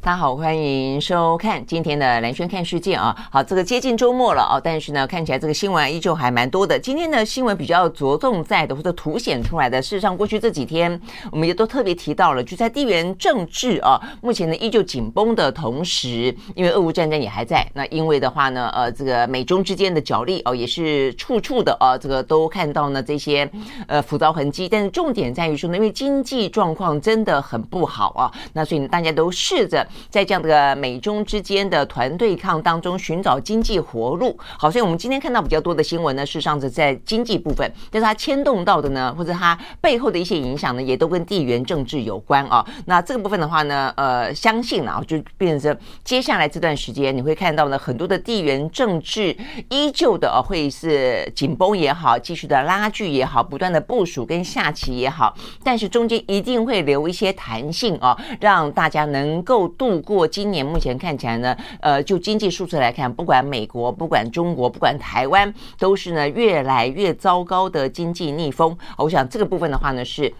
大家好，欢迎收看今天的蓝轩看世界啊。好，这个接近周末了啊，但是呢，看起来这个新闻依旧还蛮多的。今天的新闻比较着重在的或者凸显出来的，事实上过去这几天我们也都特别提到了，就在地缘政治啊，目前呢依旧紧绷的同时，因为俄乌战争也还在。那因为的话呢，呃，这个美中之间的角力哦，也是处处的啊，这个都看到呢这些呃浮躁痕迹。但是重点在于说呢，因为经济状况真的很不好啊，那所以大家都试着。在这样的美中之间的团对抗当中寻找经济活路，好，所以我们今天看到比较多的新闻呢，事实上是在经济部分，但是它牵动到的呢，或者它背后的一些影响呢，也都跟地缘政治有关啊。那这个部分的话呢，呃，相信啊，就变成接下来这段时间你会看到呢，很多的地缘政治依旧的会是紧绷也好，继续的拉锯也好，不断的部署跟下棋也好，但是中间一定会留一些弹性啊，让大家能够度。过今年目前看起来呢，呃，就经济数字来看，不管美国，不管中国，不管台湾，都是呢越来越糟糕的经济逆风。我想这个部分的话呢是。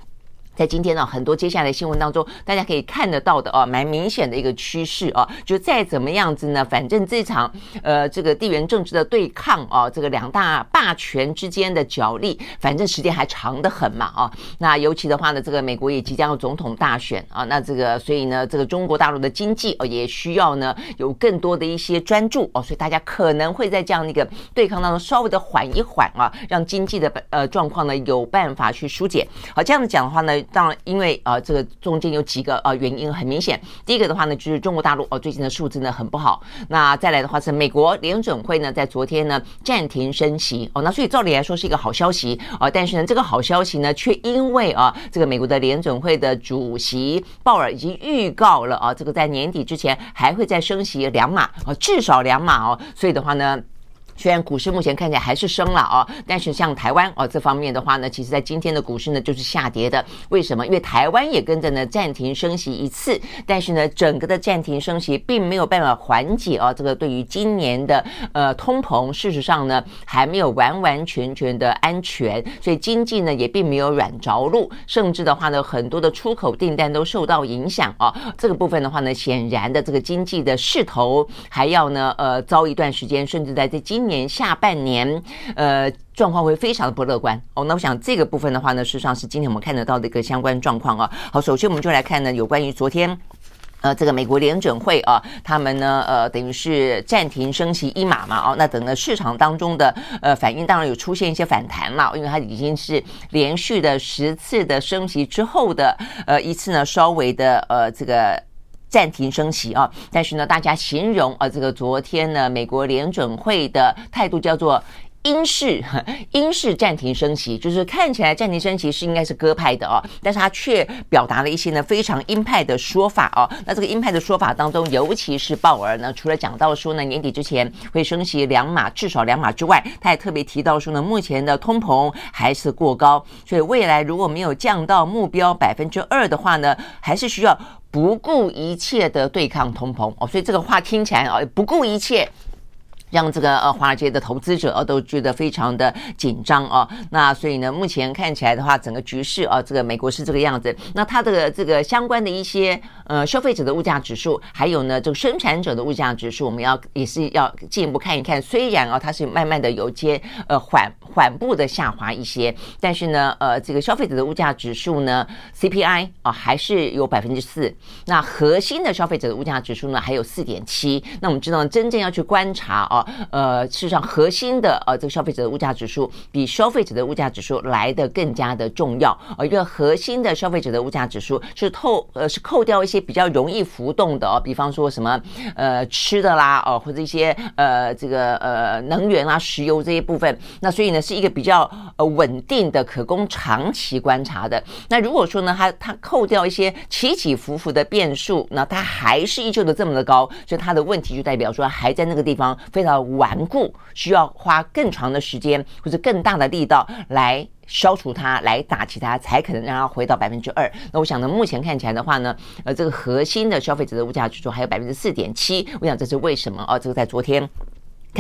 在今天呢，很多接下来新闻当中，大家可以看得到的哦，蛮明显的一个趋势哦，就再怎么样子呢，反正这场呃这个地缘政治的对抗哦，这个两大霸权之间的角力，反正时间还长得很嘛啊。那尤其的话呢，这个美国也即将有总统大选啊，那这个所以呢，这个中国大陆的经济哦也需要呢有更多的一些专注哦，所以大家可能会在这样的一个对抗当中稍微的缓一缓啊，让经济的呃状况呢有办法去疏解。好，这样子讲的话呢。当然，因为呃，这个中间有几个呃原因很明显。第一个的话呢，就是中国大陆哦最近的数字呢很不好。那再来的话是美国联准会呢在昨天呢暂停升息哦，那所以照理来说是一个好消息啊。但是呢，这个好消息呢却因为啊这个美国的联准会的主席鲍尔已经预告了啊，这个在年底之前还会再升息两码啊，至少两码哦。所以的话呢。虽然股市目前看起来还是升了啊，但是像台湾哦这方面的话呢，其实在今天的股市呢就是下跌的。为什么？因为台湾也跟着呢暂停升息一次，但是呢整个的暂停升息并没有办法缓解啊这个对于今年的呃通膨，事实上呢还没有完完全全的安全，所以经济呢也并没有软着陆，甚至的话呢很多的出口订单都受到影响啊。这个部分的话呢，显然的这个经济的势头还要呢呃遭一段时间，甚至在这今年下半年，呃，状况会非常的不乐观哦。那我想这个部分的话呢，事实上是今天我们看得到的一个相关状况啊。好，首先我们就来看呢，有关于昨天，呃，这个美国联准会啊，他们呢，呃，等于是暂停升息一码嘛，哦，那等呢市场当中的呃反应，当然有出现一些反弹了，因为它已经是连续的十次的升息之后的呃一次呢，稍微的呃这个。暂停升息啊，但是呢，大家形容啊，这个昨天呢，美国联准会的态度叫做鹰式，鹰式暂停升息，就是看起来暂停升息是应该是鸽派的哦，但是他却表达了一些呢非常鹰派的说法哦。那这个鹰派的说法当中，尤其是鲍尔呢，除了讲到说呢年底之前会升息两码，至少两码之外，他也特别提到说呢，目前的通膨还是过高，所以未来如果没有降到目标百分之二的话呢，还是需要。不顾一切的对抗通膨。哦，所以这个话听起来啊，不顾一切让这个呃华尔街的投资者啊都觉得非常的紧张啊，那所以呢，目前看起来的话，整个局势啊，这个美国是这个样子。那它的这个相关的一些呃消费者的物价指数，还有呢这个生产者的物价指数，我们要也是要进一步看一看。虽然啊它是慢慢的有些呃缓缓步的下滑一些，但是呢呃这个消费者的物价指数呢 CPI 啊还是有百分之四，那核心的消费者的物价指数呢还有四点七。那我们知道真正要去观察啊。呃，事实上，核心的呃，这个消费者的物价指数比消费者的物价指数来得更加的重要。呃，一个核心的消费者的物价指数是透呃是扣掉一些比较容易浮动的哦，比方说什么呃吃的啦哦，或者一些呃这个呃能源啊、石油这些部分。那所以呢，是一个比较呃稳定的、可供长期观察的。那如果说呢，它它扣掉一些起起伏伏的变数，那它还是依旧的这么的高，所以它的问题就代表说还在那个地方非常。的，顽固，需要花更长的时间或者更大的力道来消除它，来打击它，才可能让它回到百分之二。那我想呢，目前看起来的话呢，呃，这个核心的消费者的物价指数还有百分之四点七。我想这是为什么？哦，这个在昨天。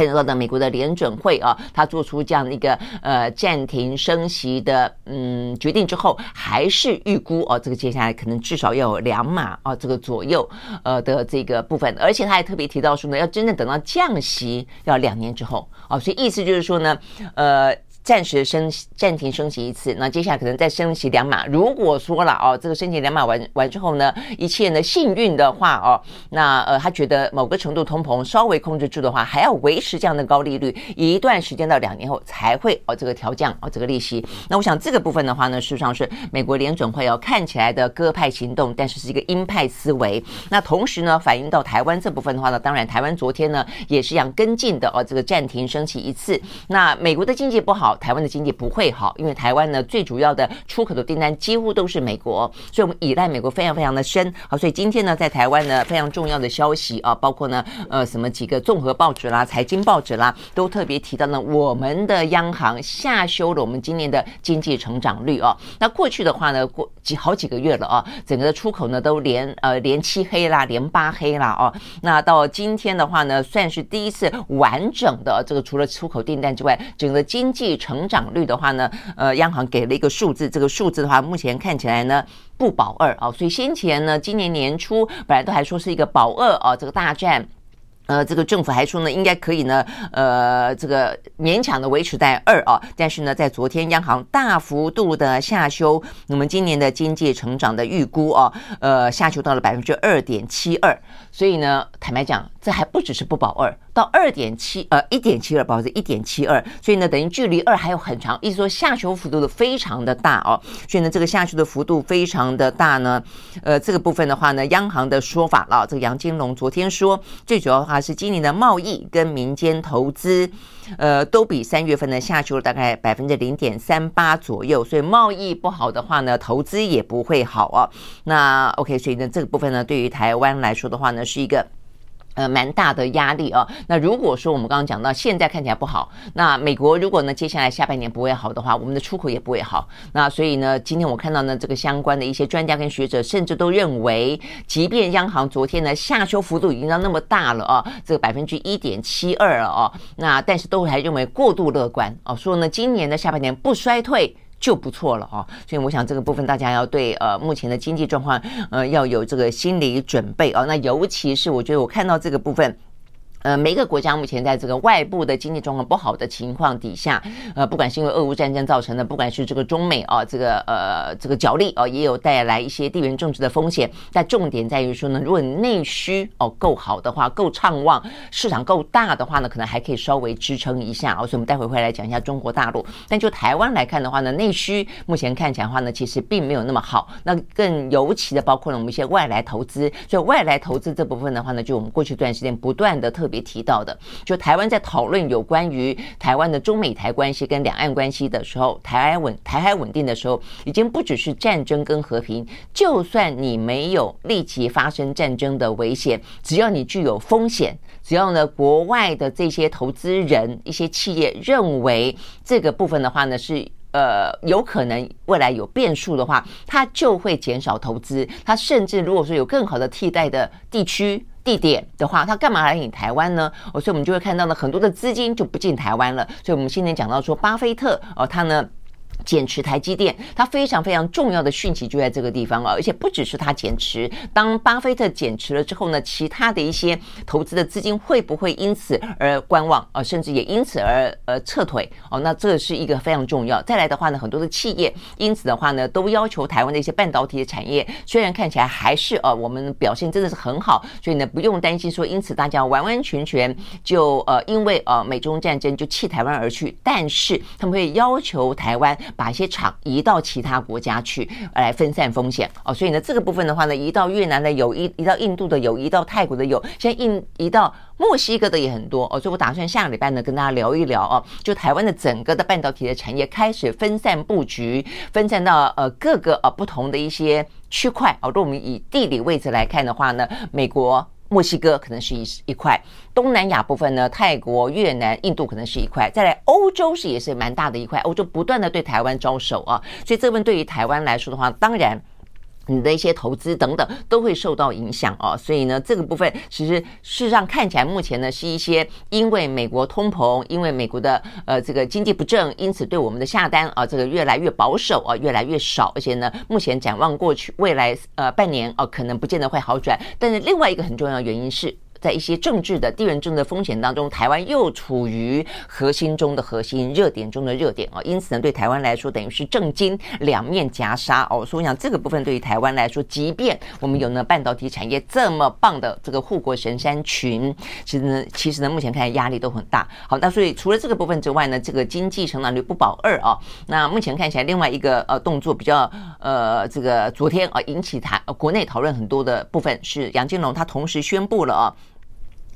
看到的美国的联准会啊，他做出这样的一个呃暂停升息的嗯决定之后，还是预估哦，这个接下来可能至少要有两码啊这个左右呃的这个部分，而且他还特别提到说呢，要真正等到降息要两年之后啊，所以意思就是说呢，呃。暂时升暂停升息一次，那接下来可能再升息两码。如果说了哦，这个升息两码完完之后呢，一切呢幸运的话哦，那呃他觉得某个程度通膨稍微控制住的话，还要维持这样的高利率一段时间到两年后才会哦这个调降哦这个利息。那我想这个部分的话呢，事实上是美国联准会要、哦、看起来的鸽派行动，但是是一个鹰派思维。那同时呢，反映到台湾这部分的话呢，当然台湾昨天呢也是一样跟进的哦，这个暂停升息一次。那美国的经济不好。台湾的经济不会好，因为台湾呢最主要的出口的订单几乎都是美国，所以我们依赖美国非常非常的深。好，所以今天呢在台湾呢非常重要的消息啊，包括呢呃什么几个综合报纸啦、财经报纸啦，都特别提到呢我们的央行下修了我们今年的经济成长率啊。那过去的话呢过几好几个月了啊，整个的出口呢都连呃连七黑啦，连八黑啦哦。那到今天的话呢，算是第一次完整的这个除了出口订单之外，整个经济成成长率的话呢，呃，央行给了一个数字，这个数字的话，目前看起来呢不保二啊，所以先前呢，今年年初本来都还说是一个保二啊，这个大战。呃，这个政府还说呢，应该可以呢，呃，这个勉强的维持在二啊，但是呢，在昨天央行大幅度的下修我们今年的经济成长的预估啊，呃，下修到了百分之二点七二，所以呢，坦白讲，这还不只是不保二，到二点七呃一点七二，保是一点七二，所以呢，等于距离二还有很长，意思说下修幅度的非常的大哦，所以呢，这个下修的幅度非常的大呢，呃，这个部分的话呢，央行的说法了，这个杨金龙昨天说，最主要的话。是今年的贸易跟民间投资，呃，都比三月份呢下修了大概百分之零点三八左右，所以贸易不好的话呢，投资也不会好啊。那 OK，所以呢，这个部分呢，对于台湾来说的话呢，是一个。呃，蛮大的压力啊。那如果说我们刚刚讲到现在看起来不好，那美国如果呢接下来下半年不会好的话，我们的出口也不会好。那所以呢，今天我看到呢这个相关的一些专家跟学者，甚至都认为，即便央行昨天呢下修幅度已经到那么大了啊，这个百分之一点七二了啊，那但是都还认为过度乐观啊，说呢今年的下半年不衰退。就不错了啊，所以我想这个部分大家要对呃目前的经济状况呃要有这个心理准备啊。那尤其是我觉得我看到这个部分。呃，每个国家目前在这个外部的经济状况不好的情况底下，呃，不管是因为俄乌战争造成的，不管是这个中美啊，这个呃这个角力啊，也有带来一些地缘政治的风险。但重点在于说呢，如果你内需哦够好的话，够畅旺，市场够大的话呢，可能还可以稍微支撑一下。哦，所以我们待会会来讲一下中国大陆。但就台湾来看的话呢，内需目前看起来的话呢，其实并没有那么好。那更尤其的包括了我们一些外来投资，所以外来投资这部分的话呢，就我们过去一段时间不断的特。别提到的，就台湾在讨论有关于台湾的中美台关系跟两岸关系的时候，台海稳台海稳定的时候，已经不只是战争跟和平。就算你没有立即发生战争的危险，只要你具有风险，只要呢国外的这些投资人、一些企业认为这个部分的话呢是呃有可能未来有变数的话，它就会减少投资。它甚至如果说有更好的替代的地区。地点的话，他干嘛来你台湾呢？哦，所以我们就会看到呢，很多的资金就不进台湾了。所以我们今天讲到说，巴菲特哦，他呢。减持台积电，它非常非常重要的讯息就在这个地方啊！而且不只是它减持，当巴菲特减持了之后呢，其他的一些投资的资金会不会因此而观望啊？甚至也因此而呃撤退哦？那这是一个非常重要。再来的话呢，很多的企业因此的话呢，都要求台湾的一些半导体的产业，虽然看起来还是呃我们表现真的是很好，所以呢不用担心说因此大家完完全全就呃因为呃美中战争就弃台湾而去，但是他们会要求台湾。把一些厂移到其他国家去，来分散风险哦。所以呢，这个部分的话呢，移到越南的有，移移到印度的有，移到泰国的有，现在印移到墨西哥的也很多哦。所以我打算下个礼拜呢，跟大家聊一聊哦，就台湾的整个的半导体的产业开始分散布局，分散到呃各个呃不同的一些区块哦。如果我们以地理位置来看的话呢，美国。墨西哥可能是一一块，东南亚部分呢，泰国、越南、印度可能是一块，再来欧洲是也是蛮大的一块，欧洲不断的对台湾招手啊，所以这份对于台湾来说的话，当然。你的一些投资等等都会受到影响哦，所以呢，这个部分其实事实上看起来目前呢是一些因为美国通膨，因为美国的呃这个经济不振，因此对我们的下单啊这个越来越保守啊，越来越少，而且呢，目前展望过去未来呃半年哦，可能不见得会好转。但是另外一个很重要原因是。在一些政治的地缘政治风险当中，台湾又处于核心中的核心、热点中的热点啊，因此呢，对台湾来说，等于是政经两面夹杀哦。所以我想这个部分对于台湾来说，即便我们有呢半导体产业这么棒的这个护国神山群，其实呢，其实呢，目前看来压力都很大。好，那所以除了这个部分之外呢，这个经济成长率不保二啊。那目前看起来，另外一个呃动作比较呃这个昨天啊引起台国内讨论很多的部分是杨金龙他同时宣布了啊。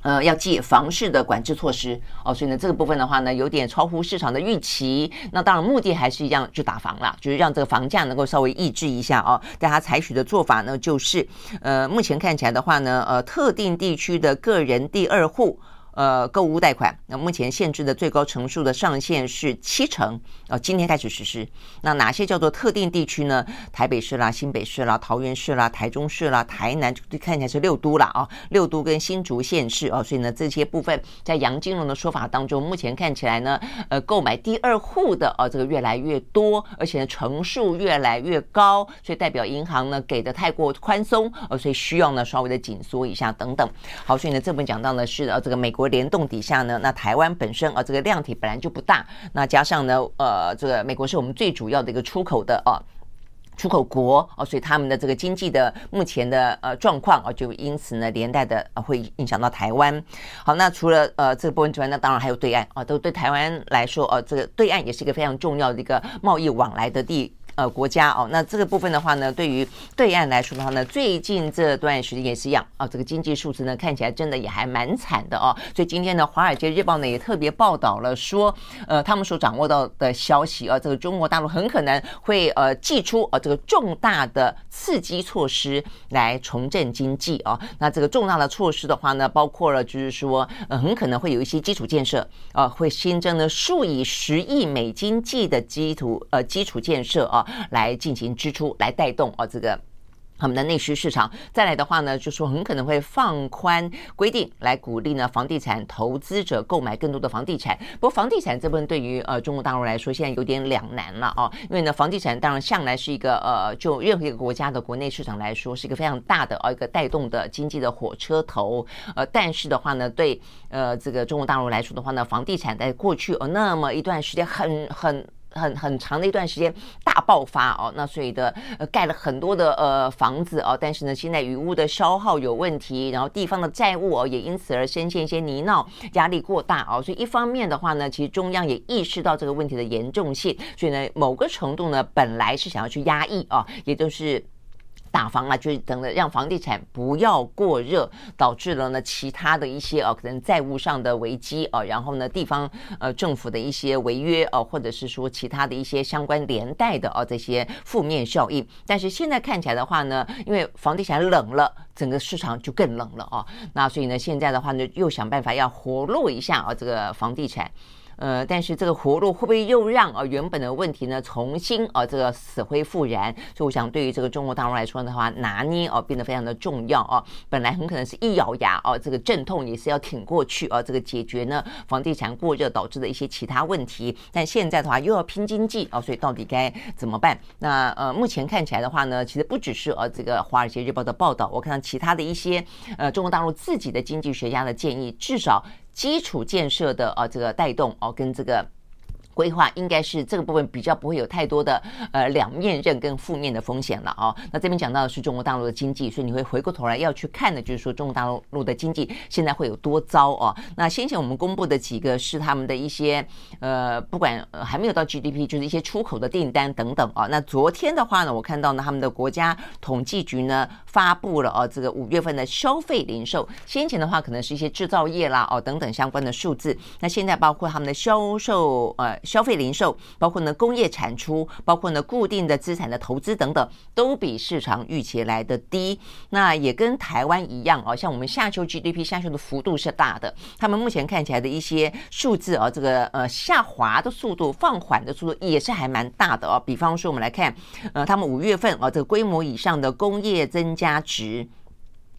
呃，要借房市的管制措施哦，所以呢，这个部分的话呢，有点超乎市场的预期。那当然，目的还是一样，就打房了，就是让这个房价能够稍微抑制一下哦。但他采取的做法呢，就是呃，目前看起来的话呢，呃，特定地区的个人第二户。呃，购物贷款，那目前限制的最高成数的上限是七成，呃，今天开始实施。那哪些叫做特定地区呢？台北市啦、新北市啦、桃园市啦、台中市啦、台南，就看起来是六都啦啊，六都跟新竹县市啊，所以呢，这些部分在杨金龙的说法当中，目前看起来呢，呃，购买第二户的啊，这个越来越多，而且呢，成数越来越高，所以代表银行呢给的太过宽松，呃，所以需要呢稍微的紧缩一下等等。好，所以呢，这本讲到呢是呃这个美国。国联动底下呢，那台湾本身啊，这个量体本来就不大，那加上呢，呃，这个美国是我们最主要的一个出口的啊，出口国哦，所以他们的这个经济的目前的呃状况啊，就因此呢连带的会影响到台湾。好，那除了呃这个部分之外，那当然还有对岸啊，都对台湾来说，呃，这个对岸也是一个非常重要的一个贸易往来的地。呃，国家哦，那这个部分的话呢，对于对岸来说的话呢，最近这段时间也是一样啊，这个经济数字呢看起来真的也还蛮惨的哦。所以今天呢，《华尔街日报》呢也特别报道了说，呃，他们所掌握到的消息啊，这个中国大陆很可能会呃祭出啊这个重大的刺激措施来重振经济啊。那这个重大的措施的话呢，包括了就是说，呃，很可能会有一些基础建设啊，会新增了数以十亿美金计的基础呃基础建设啊。来进行支出，来带动啊这个他们的内需市场。再来的话呢，就说很可能会放宽规定，来鼓励呢房地产投资者购买更多的房地产。不过房地产这部分对于呃中国大陆来说，现在有点两难了啊，因为呢房地产当然向来是一个呃就任何一个国家的国内市场来说是一个非常大的呃一个带动的经济的火车头。呃，但是的话呢，对呃这个中国大陆来说的话呢，房地产在过去呃那么一段时间很很。很很长的一段时间大爆发哦，那所以的盖了很多的呃房子哦，但是呢现在雨污的消耗有问题，然后地方的债务哦也因此而深陷一些泥淖，压力过大哦，所以一方面的话呢，其实中央也意识到这个问题的严重性，所以呢某个程度呢本来是想要去压抑哦，也就是。打房啊，就是等着让房地产不要过热，导致了呢其他的一些啊可能债务上的危机啊，然后呢地方呃政府的一些违约啊，或者是说其他的一些相关连带的啊这些负面效应。但是现在看起来的话呢，因为房地产冷了，整个市场就更冷了啊。那所以呢现在的话呢，又想办法要活络一下啊这个房地产。呃，但是这个活路会不会又让啊原本的问题呢重新啊这个死灰复燃？所以我想对于这个中国大陆来说的话，拿捏哦变得非常的重要啊。本来很可能是一咬牙哦，这个阵痛也是要挺过去啊，这个解决呢房地产过热导致的一些其他问题。但现在的话又要拼经济啊，所以到底该怎么办？那呃目前看起来的话呢，其实不只是呃这个《华尔街日报》的报道，我看到其他的一些呃中国大陆自己的经济学家的建议，至少。基础建设的啊这个带动哦，跟这个。规划应该是这个部分比较不会有太多的呃两面刃跟负面的风险了哦。那这边讲到的是中国大陆的经济，所以你会回过头来要去看的，就是说中国大陆的经济现在会有多糟哦。那先前我们公布的几个是他们的一些呃，不管还没有到 GDP，就是一些出口的订单等等啊。那昨天的话呢，我看到呢他们的国家统计局呢发布了哦这个五月份的消费零售，先前的话可能是一些制造业啦哦等等相关的数字，那现在包括他们的销售呃。消费零售，包括呢工业产出，包括呢固定的资产的投资等等，都比市场预期来的低。那也跟台湾一样哦，像我们下修 GDP 下修的幅度是大的。他们目前看起来的一些数字啊，这个呃下滑的速度、放缓的速度也是还蛮大的哦。比方说，我们来看，呃，他们五月份啊，这个规模以上的工业增值。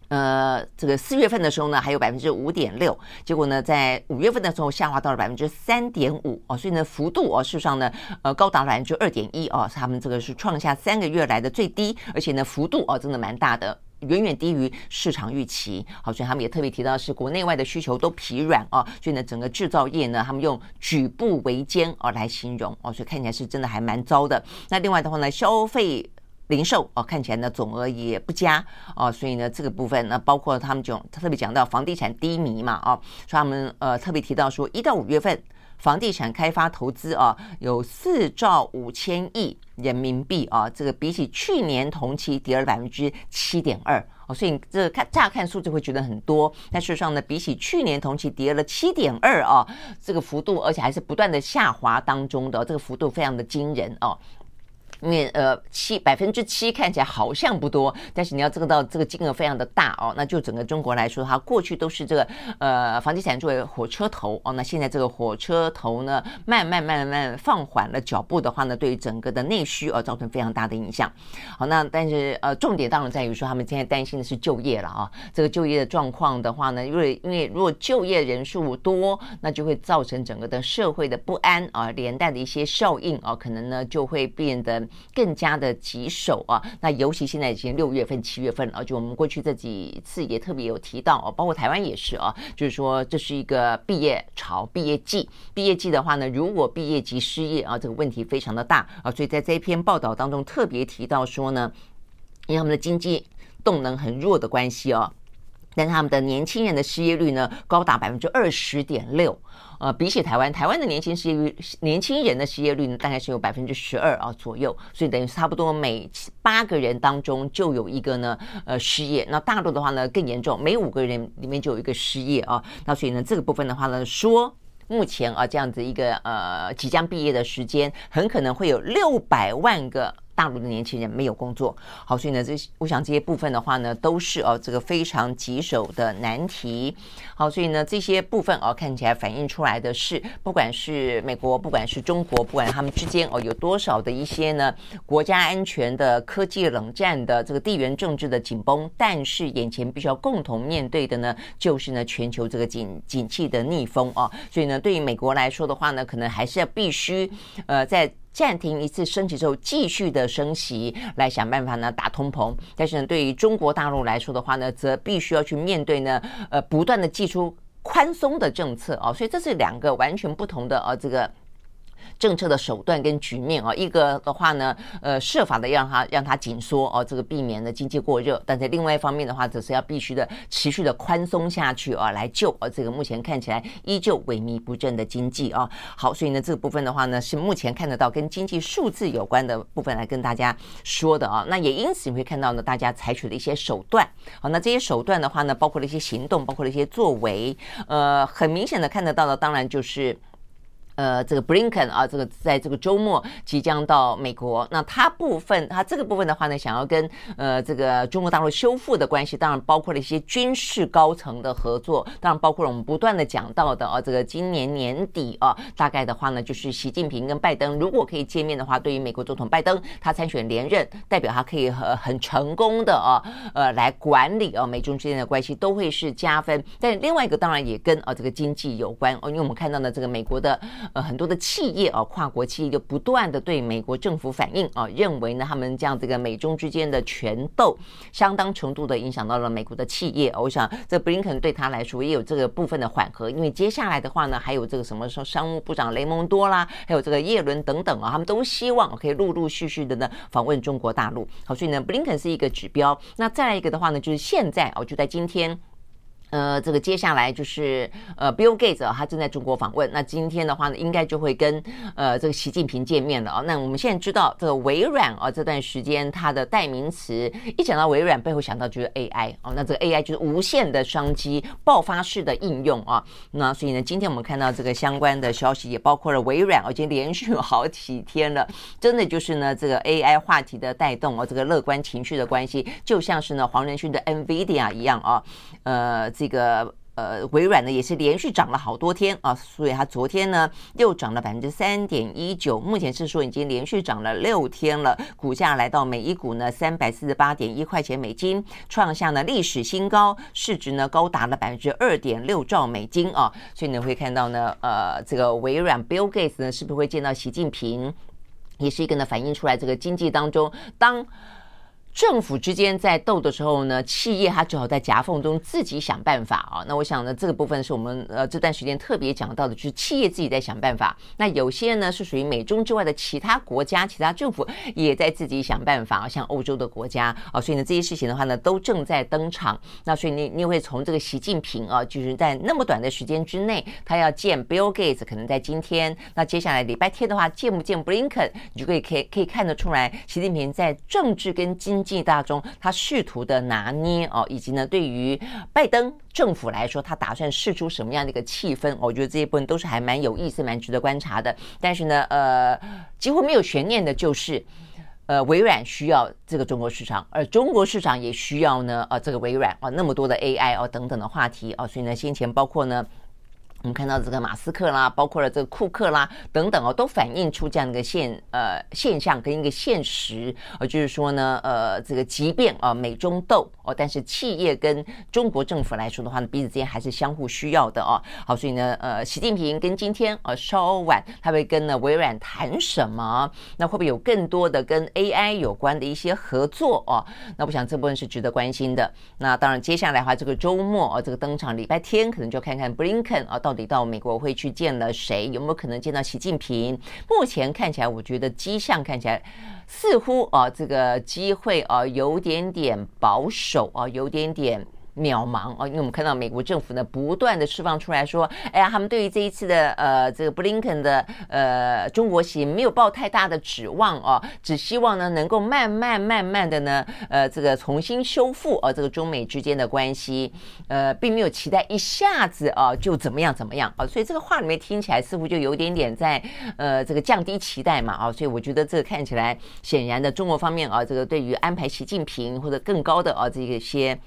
呃，这个四月份的时候呢，还有百分之五点六，结果呢，在五月份的时候下滑到了百分之三点五哦，所以呢，幅度哦，事实上呢，呃，高达百分之二点一哦，他们这个是创下三个月来的最低，而且呢，幅度哦，真的蛮大的，远远低于市场预期。好，所以他们也特别提到是国内外的需求都疲软哦，所以呢，整个制造业呢，他们用举步维艰哦来形容哦，所以看起来是真的还蛮糟的。那另外的话呢，消费。零售哦，看起来呢总额也不佳哦，所以呢这个部分呢，包括他们就特别讲到房地产低迷嘛哦，所以他们呃特别提到说，一到五月份房地产开发投资啊有四兆五千亿人民币啊，这个比起去年同期跌了百分之七点二哦，所以这个看乍看数字会觉得很多，但事实上呢，比起去年同期跌了七点二啊，这个幅度而且还是不断的下滑当中的，这个幅度非常的惊人哦。为呃七百分之七看起来好像不多，但是你要知道这个金额非常的大哦。那就整个中国来说，它过去都是这个呃房地产作为火车头哦。那现在这个火车头呢，慢慢慢慢放缓了脚步的话呢，对于整个的内需呃造成非常大的影响。好，那但是呃重点当然在于说，他们现在担心的是就业了啊。这个就业的状况的话呢，因为因为如果就业人数多，那就会造成整个的社会的不安啊，连带的一些效应啊，可能呢就会变得。更加的棘手啊！那尤其现在已经六月份、七月份了，就我们过去这几次也特别有提到哦，包括台湾也是啊，就是说这是一个毕业潮、毕业季。毕业季的话呢，如果毕业即失业啊，这个问题非常的大啊，所以在这一篇报道当中特别提到说呢，因为他们的经济动能很弱的关系哦，但他们的年轻人的失业率呢高达百分之二十点六。呃，比起台湾，台湾的年轻失业率，年轻人的失业率呢，大概是有百分之十二啊左右，所以等于差不多每八个人当中就有一个呢，呃，失业。那大陆的话呢更严重，每五个人里面就有一个失业啊。那所以呢，这个部分的话呢，说目前啊这样子一个呃即将毕业的时间，很可能会有六百万个。大陆的年轻人没有工作，好，所以呢，这我想这些部分的话呢，都是哦这个非常棘手的难题。好，所以呢，这些部分哦看起来反映出来的是，不管是美国，不管是中国，不管他们之间哦有多少的一些呢国家安全的科技冷战的这个地缘政治的紧绷，但是眼前必须要共同面对的呢，就是呢全球这个景景气的逆风哦。所以呢，对于美国来说的话呢，可能还是要必须呃在。暂停一次升息之后，继续的升息来想办法呢打通膨。但是呢，对于中国大陆来说的话呢，则必须要去面对呢，呃，不断的祭出宽松的政策哦，所以这是两个完全不同的啊这个。政策的手段跟局面啊，一个的话呢，呃，设法的让它让它紧缩哦，这个避免呢经济过热；但在另外一方面的话，则是要必须的持续的宽松下去啊，来救啊这个目前看起来依旧萎靡不振的经济啊。好，所以呢，这个部分的话呢，是目前看得到跟经济数字有关的部分来跟大家说的啊。那也因此你会看到呢，大家采取了一些手段。好，那这些手段的话呢，包括了一些行动，包括了一些作为。呃，很明显的看得到的，当然就是。呃，这个布林肯啊，这个在这个周末即将到美国。那他部分，他这个部分的话呢，想要跟呃这个中国大陆修复的关系，当然包括了一些军事高层的合作，当然包括了我们不断的讲到的啊，这个今年年底啊，大概的话呢，就是习近平跟拜登如果可以见面的话，对于美国总统拜登他参选连任，代表他可以很很成功的啊，呃来管理啊美中之间的关系，都会是加分。但另外一个当然也跟啊这个经济有关哦，因为我们看到呢，这个美国的。呃，很多的企业啊，跨国企业就不断的对美国政府反映啊，认为呢，他们这样这个美中之间的权斗，相当程度的影响到了美国的企业。我想，这布林肯对他来说也有这个部分的缓和，因为接下来的话呢，还有这个什么说商务部长雷蒙多啦，还有这个叶伦等等啊，他们都希望可以陆陆续续的呢访问中国大陆。好，所以呢，布林肯是一个指标。那再来一个的话呢，就是现在哦，就在今天。呃，这个接下来就是呃，Bill Gates 啊，他正在中国访问。那今天的话呢，应该就会跟呃这个习近平见面了啊。那我们现在知道这个微软啊，这段时间它的代名词一讲到微软，背后想到就是 AI 哦。那这个 AI 就是无限的商机、爆发式的应用啊。那所以呢，今天我们看到这个相关的消息，也包括了微软，已经连续好几天了，真的就是呢这个 AI 话题的带动啊，这个乐观情绪的关系，就像是呢黄仁勋的 NVIDIA 一样啊，呃。这个呃，微软呢也是连续涨了好多天啊，所以它昨天呢又涨了百分之三点一九，目前是说已经连续涨了六天了，股价来到每一股呢三百四十八点一块钱美金，创下呢历史新高，市值呢高达了百分之二点六兆美金啊，所以你会看到呢，呃，这个微软 Bill Gates 呢是不是会见到习近平，也是一个呢反映出来这个经济当中当。政府之间在斗的时候呢，企业它只好在夹缝中自己想办法啊。那我想呢，这个部分是我们呃这段时间特别讲到的，就是企业自己在想办法。那有些呢是属于美中之外的其他国家、其他政府也在自己想办法啊，像欧洲的国家啊。所以呢，这些事情的话呢，都正在登场。那所以你你会从这个习近平啊，就是在那么短的时间之内，他要见 Bill Gates，可能在今天。那接下来礼拜天的话，见不见布林肯，你就可以可以可以看得出来，习近平在政治跟经济大中，他试图的拿捏哦，以及呢，对于拜登政府来说，他打算试出什么样的一个气氛？我觉得这一部分都是还蛮有意思、蛮值得观察的。但是呢，呃，几乎没有悬念的就是，呃，微软需要这个中国市场，而中国市场也需要呢，呃，这个微软啊，那么多的 AI 哦等等的话题哦，所以呢，先前包括呢。我们看到这个马斯克啦，包括了这个库克啦等等哦，都反映出这样的一个现呃现象跟一个现实，呃，就是说呢，呃，这个即便啊美中斗哦，但是企业跟中国政府来说的话呢，彼此之间还是相互需要的哦。好，所以呢，呃，习近平跟今天呃稍晚他会跟呢微软谈什么？那会不会有更多的跟 AI 有关的一些合作哦？那我想这部分是值得关心的。那当然，接下来的话，这个周末啊，这个登场礼拜天可能就看看布林肯啊。到底到美国会去见了谁？有没有可能见到习近平？目前看起来，我觉得迹象看起来似乎啊，这个机会啊有点点保守啊，有点点。渺茫哦，因为我们看到美国政府呢不断的释放出来说，哎呀，他们对于这一次的呃这个布林肯的呃中国行没有抱太大的指望哦，只希望呢能够慢慢慢慢的呢呃这个重新修复啊这个中美之间的关系，呃并没有期待一下子啊就怎么样怎么样啊，所以这个话里面听起来似乎就有点点在呃这个降低期待嘛啊，所以我觉得这个看起来显然的中国方面啊这个对于安排习近平或者更高的啊这个些。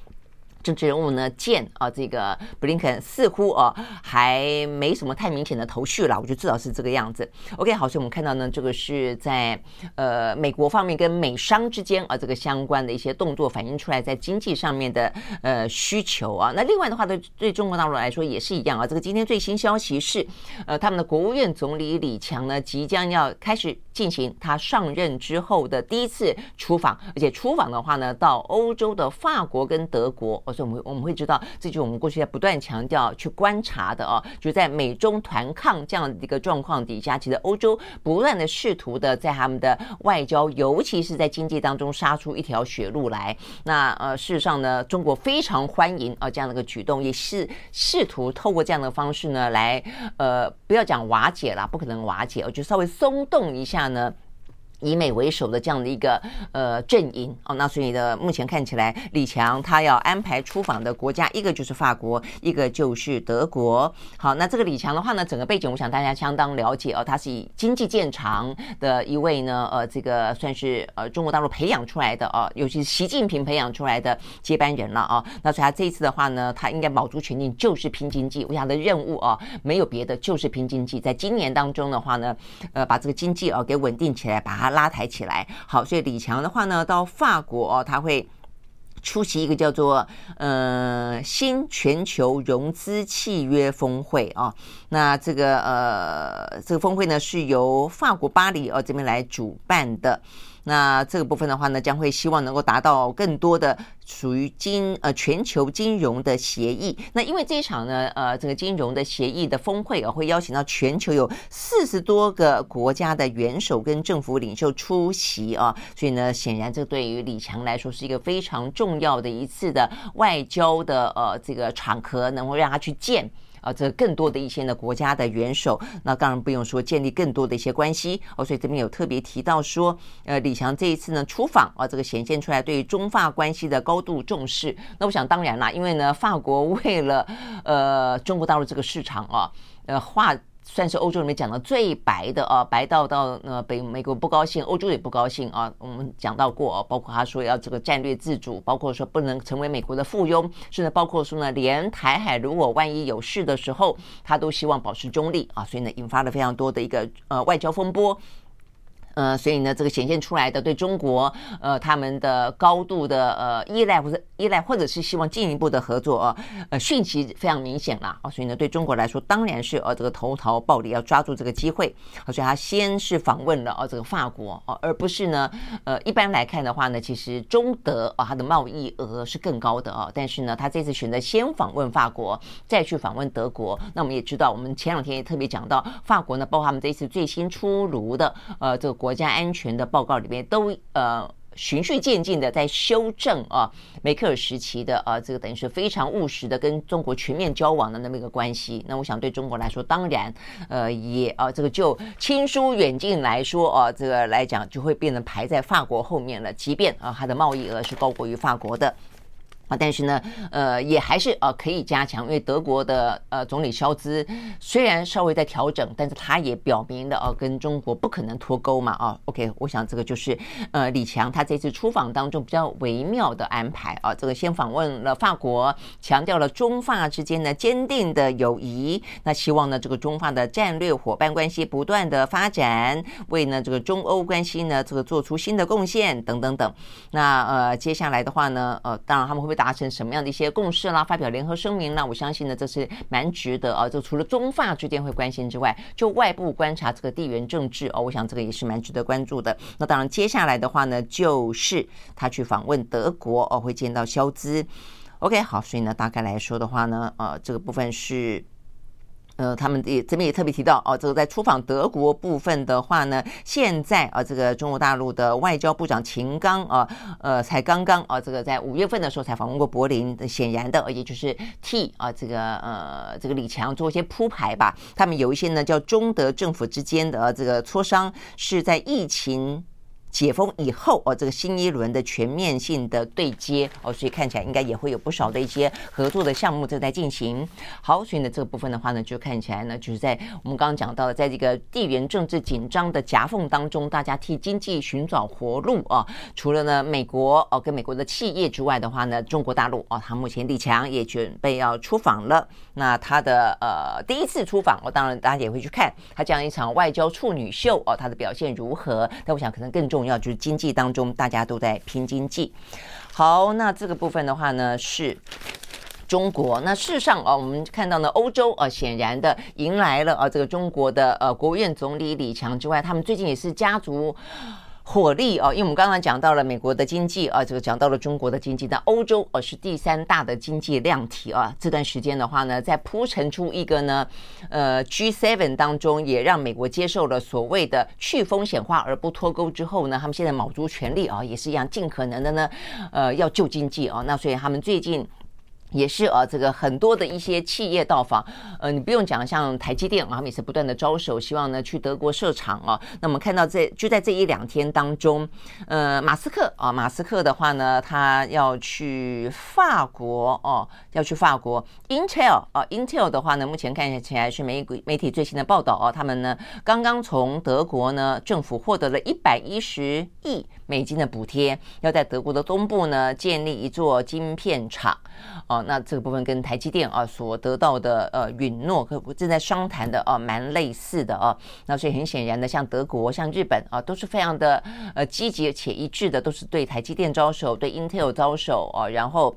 政治人物呢，见啊，这个布林肯似乎啊还没什么太明显的头绪了，我觉得至少是这个样子。OK，好，所以我们看到呢，这个是在呃美国方面跟美商之间啊这个相关的一些动作反映出来，在经济上面的呃需求啊。那另外的话，对对中国大陆来说也是一样啊。这个今天最新消息是，呃，他们的国务院总理李强呢，即将要开始进行他上任之后的第一次出访，而且出访的话呢，到欧洲的法国跟德国。所以我们我们会知道，这就是我们过去在不断强调去观察的啊，就在美中团抗这样的一个状况底下，其实欧洲不断的试图的在他们的外交，尤其是在经济当中杀出一条血路来。那呃，事实上呢，中国非常欢迎啊这样的一个举动，也是试图透过这样的方式呢来呃，不要讲瓦解啦，不可能瓦解，我就稍微松动一下呢。以美为首的这样的一个呃阵营哦，那所以呢，目前看起来李强他要安排出访的国家，一个就是法国，一个就是德国。好，那这个李强的话呢，整个背景我想大家相当了解哦，他是以经济见长的一位呢，呃，这个算是呃中国大陆培养出来的哦，尤其是习近平培养出来的接班人了啊。那所以他这一次的话呢，他应该卯足全劲就是拼经济，为他的任务哦，没有别的，就是拼经济。在今年当中的话呢，呃，把这个经济哦给稳定起来，把它。拉抬起来，好，所以李强的话呢，到法国哦，他会出席一个叫做呃新全球融资契约峰会啊。那这个呃这个峰会呢，是由法国巴黎哦这边来主办的。那这个部分的话呢，将会希望能够达到更多的属于金呃全球金融的协议。那因为这一场呢，呃，这个金融的协议的峰会啊，会邀请到全球有四十多个国家的元首跟政府领袖出席啊，所以呢，显然这对于李强来说是一个非常重要的一次的外交的呃这个场合，能够让他去见。啊，这更多的一些呢国家的元首，那当然不用说建立更多的一些关系哦，所以这边有特别提到说，呃，李强这一次呢出访啊，这个显现出来对于中法关系的高度重视。那我想当然啦，因为呢，法国为了呃中国大陆这个市场啊，呃化。算是欧洲里面讲的最白的啊，白到到呃北美国不高兴，欧洲也不高兴啊。我们讲到过啊，包括他说要这个战略自主，包括说不能成为美国的附庸，甚至包括说呢，连台海如果万一有事的时候，他都希望保持中立啊。所以呢，引发了非常多的一个呃外交风波。呃，所以呢，这个显现出来的对中国，呃，他们的高度的呃依赖，或者依赖，或者是希望进一步的合作啊，呃，讯息非常明显了啊。所以呢，对中国来说，当然是呃这个投桃报李，要抓住这个机会。所以他先是访问了啊这个法国啊，而不是呢，呃，一般来看的话呢，其实中德啊，它的贸易额是更高的啊。但是呢，他这次选择先访问法国，再去访问德国。那我们也知道，我们前两天也特别讲到，法国呢，包括他们这一次最新出炉的呃这个国国家安全的报告里面都呃循序渐进的在修正啊，梅克尔时期的啊这个等于是非常务实的跟中国全面交往的那么一个关系。那我想对中国来说，当然呃也啊这个就亲疏远近来说啊这个来讲就会变得排在法国后面了。即便啊它的贸易额是高过于法国的。啊，但是呢，呃，也还是呃可以加强，因为德国的呃总理肖兹虽然稍微在调整，但是他也表明了哦、呃，跟中国不可能脱钩嘛，啊，OK，我想这个就是呃李强他这次出访当中比较微妙的安排啊，这个先访问了法国，强调了中法之间的坚定的友谊，那希望呢这个中法的战略伙伴关系不断的发展，为呢这个中欧关系呢这个做出新的贡献等等等，那呃接下来的话呢，呃当然他们会不会。达成什么样的一些共识啦？发表联合声明啦？我相信呢，这是蛮值得啊。就除了中法之间会关心之外，就外部观察这个地缘政治哦，我想这个也是蛮值得关注的。那当然，接下来的话呢，就是他去访问德国哦，会见到肖兹。OK，好，所以呢，大概来说的话呢，呃，这个部分是。呃，他们也这边也特别提到哦，这个在出访德国部分的话呢，现在啊，这个中国大陆的外交部长秦刚啊，呃，才刚刚啊，这个在五月份的时候才访问过柏林，显然的，也就是替啊这个呃这个李强做一些铺排吧。他们有一些呢叫中德政府之间的这个磋商，是在疫情。解封以后哦，这个新一轮的全面性的对接哦，所以看起来应该也会有不少的一些合作的项目正在进行。好，所以呢这个部分的话呢，就看起来呢，就是在我们刚刚讲到的，在这个地缘政治紧张的夹缝当中，大家替经济寻找活路啊。除了呢美国哦跟美国的企业之外的话呢，中国大陆哦，他目前李强也准备要出访了。那他的呃第一次出访，我当然大家也会去看他这样一场外交处女秀哦，他的表现如何？但我想可能更重。要就是经济当中，大家都在拼经济。好，那这个部分的话呢，是中国。那事实上啊，我们看到呢，欧洲啊，显然的迎来了啊，这个中国的呃国务院总理李强之外，他们最近也是家族。火力啊，因为我们刚刚讲到了美国的经济啊，这个讲到了中国的经济，但欧洲呃是第三大的经济量体啊。这段时间的话呢，在铺陈出一个呢，呃，G7 当中也让美国接受了所谓的去风险化而不脱钩之后呢，他们现在卯足全力啊，也是一样尽可能的呢，呃，要救经济啊。那所以他们最近。也是啊，这个很多的一些企业到访，呃，你不用讲，像台积电啊，他们也是不断的招手，希望呢去德国设厂啊。那我们看到这就在这一两天当中，呃，马斯克啊，马斯克的话呢，他要去法国哦，要去法国。Intel 啊，Intel 的话呢，目前看起来是媒媒体最新的报道啊，他们呢刚刚从德国呢政府获得了一百一十亿美金的补贴，要在德国的东部呢建立一座晶片厂哦。那这个部分跟台积电啊所得到的呃允诺，可正在商谈的啊蛮类似的啊。那所以很显然的，像德国、像日本啊，都是非常的呃积极且一致的，都是对台积电招手，对 Intel 招手啊，然后。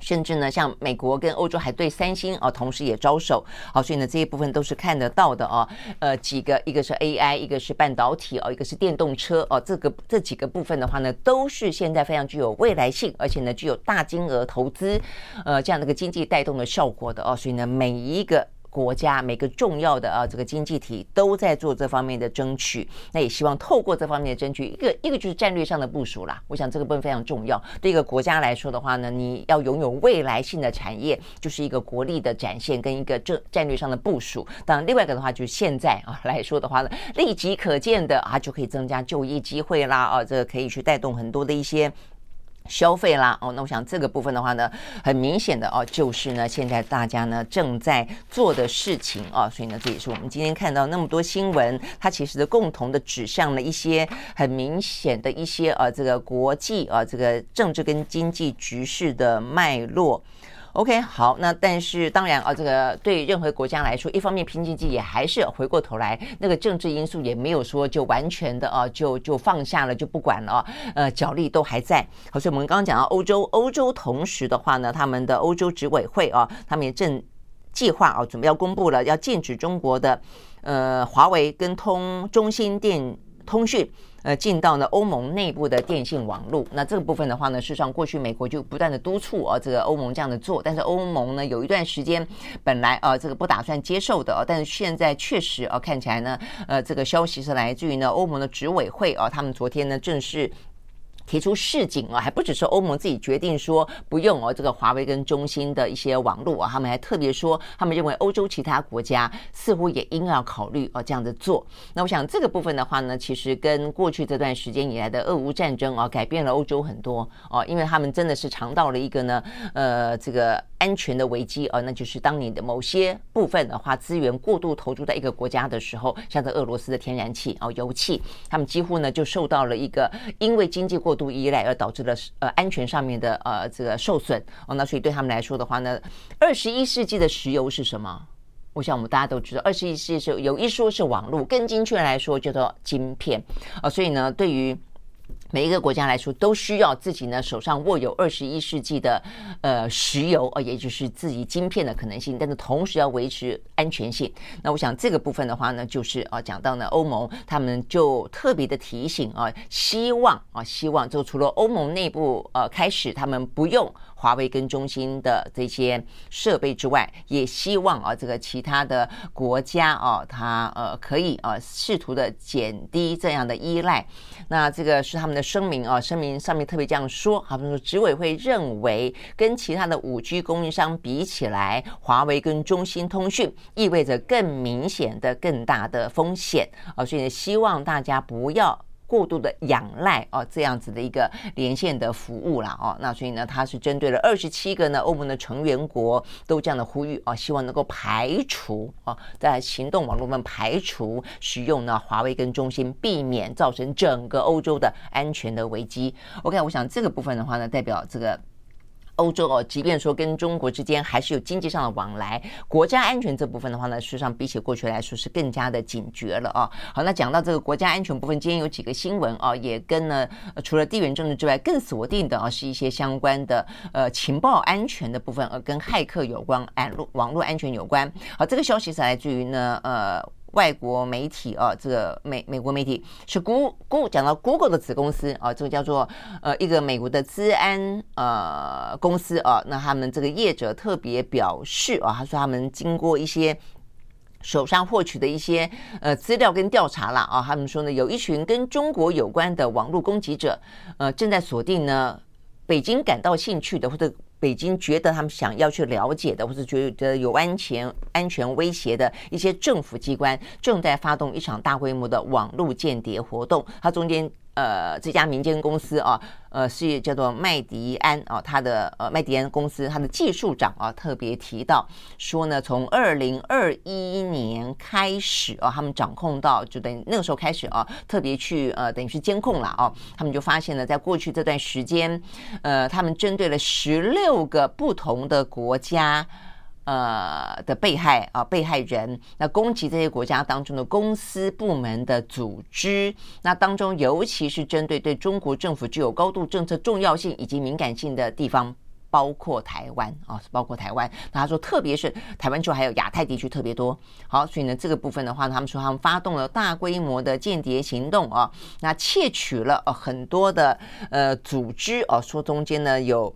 甚至呢，像美国跟欧洲还对三星啊，同时也招手，好，所以呢，这一部分都是看得到的啊。呃，几个，一个是 AI，一个是半导体哦，一个是电动车哦，这个这几个部分的话呢，都是现在非常具有未来性，而且呢，具有大金额投资，呃，这样的一个经济带动的效果的哦。所以呢，每一个。国家每个重要的啊，这个经济体都在做这方面的争取，那也希望透过这方面的争取，一个一个就是战略上的部署啦。我想这个部分非常重要。对一个国家来说的话呢，你要拥有未来性的产业，就是一个国力的展现跟一个战战略上的部署。当然，另外一个的话，就是现在啊来说的话呢，立即可见的啊，就可以增加就业机会啦啊，这个可以去带动很多的一些。消费啦，哦，那我想这个部分的话呢，很明显的哦，就是呢，现在大家呢正在做的事情啊，所以呢，这也是我们今天看到那么多新闻，它其实的共同的指向了一些很明显的一些呃，这个国际啊，这个政治跟经济局势的脉络。OK，好，那但是当然啊，这个对任何国家来说，一方面拼经济也还是回过头来，那个政治因素也没有说就完全的啊，就就放下了就不管了，呃，角力都还在。好，所以我们刚刚讲到欧洲，欧洲同时的话呢，他们的欧洲执委会啊，他们也正计划啊，准备要公布了，要禁止中国的呃华为跟通中兴电通讯。呃，进到呢欧盟内部的电信网络，那这个部分的话呢，事实上过去美国就不断的督促啊，这个欧盟这样的做，但是欧盟呢有一段时间本来啊这个不打算接受的，但是现在确实啊看起来呢，呃这个消息是来自于呢欧盟的执委会啊，他们昨天呢正式。提出示警哦，还不只是欧盟自己决定说不用哦，这个华为跟中兴的一些网络啊，他们还特别说，他们认为欧洲其他国家似乎也应该要考虑哦这样的做。那我想这个部分的话呢，其实跟过去这段时间以来的俄乌战争啊，改变了欧洲很多哦，因为他们真的是尝到了一个呢，呃，这个。安全的危机啊，那就是当你的某些部分的话，资源过度投注在一个国家的时候，像这俄罗斯的天然气哦、油气，他们几乎呢就受到了一个因为经济过度依赖而导致了呃安全上面的呃这个受损哦。那所以对他们来说的话呢，二十一世纪的石油是什么？我想我们大家都知道，二十一世纪是有一说是网络，更精确来说叫做晶片啊。所以呢，对于每一个国家来说，都需要自己呢手上握有二十一世纪的呃石油啊，也就是自己晶片的可能性，但是同时要维持安全性。那我想这个部分的话呢，就是啊讲到呢欧盟他们就特别的提醒啊，希望啊希望就除了欧盟内部呃开始他们不用。华为跟中兴的这些设备之外，也希望啊，这个其他的国家啊，它呃可以啊，试图的减低这样的依赖。那这个是他们的声明啊，声明上面特别这样说，他们说执委会认为，跟其他的五 G 供应商比起来，华为跟中兴通讯意味着更明显的、更大的风险啊，所以呢，希望大家不要。过度的仰赖哦，这样子的一个连线的服务啦哦，那所以呢，它是针对了二十七个呢欧盟的成员国都这样的呼吁啊，希望能够排除哦，在行动网络们排除使用呢华为跟中兴，避免造成整个欧洲的安全的危机。OK，我想这个部分的话呢，代表这个。欧洲哦，即便说跟中国之间还是有经济上的往来，国家安全这部分的话呢，事实上比起过去来说是更加的警觉了啊。好，那讲到这个国家安全部分，今天有几个新闻啊，也跟呢除了地缘政治之外，更锁定的啊是一些相关的呃情报安全的部分，而跟骇客有关，网络网络安全有关。好，这个消息是来自于呢呃。外国媒体啊，这个美美国媒体是 Google 讲到 Google 的子公司啊，这个叫做呃一个美国的资安呃公司啊，那他们这个业者特别表示啊，他说他们经过一些手上获取的一些呃资料跟调查了啊，他们说呢，有一群跟中国有关的网络攻击者，呃，正在锁定呢北京感到兴趣的或者。北京觉得他们想要去了解的，或者觉得有安全安全威胁的一些政府机关，正在发动一场大规模的网络间谍活动。它中间。呃，这家民间公司啊，呃，是叫做麦迪安啊，他的呃麦迪安公司，他的技术长啊特别提到说呢，从二零二一年开始啊，他们掌控到就等于那个时候开始啊，特别去呃等于是监控了啊，他们就发现了，在过去这段时间，呃，他们针对了十六六个不同的国家。呃的被害啊，被害人，那攻击这些国家当中的公司部门的组织，那当中尤其是针对对中国政府具有高度政策重要性以及敏感性的地方，包括台湾啊，包括台湾。那他说，特别是台湾就还有亚太地区特别多。好，所以呢，这个部分的话，他们说他们发动了大规模的间谍行动啊，那窃取了呃很多的呃组织哦，说中间呢有。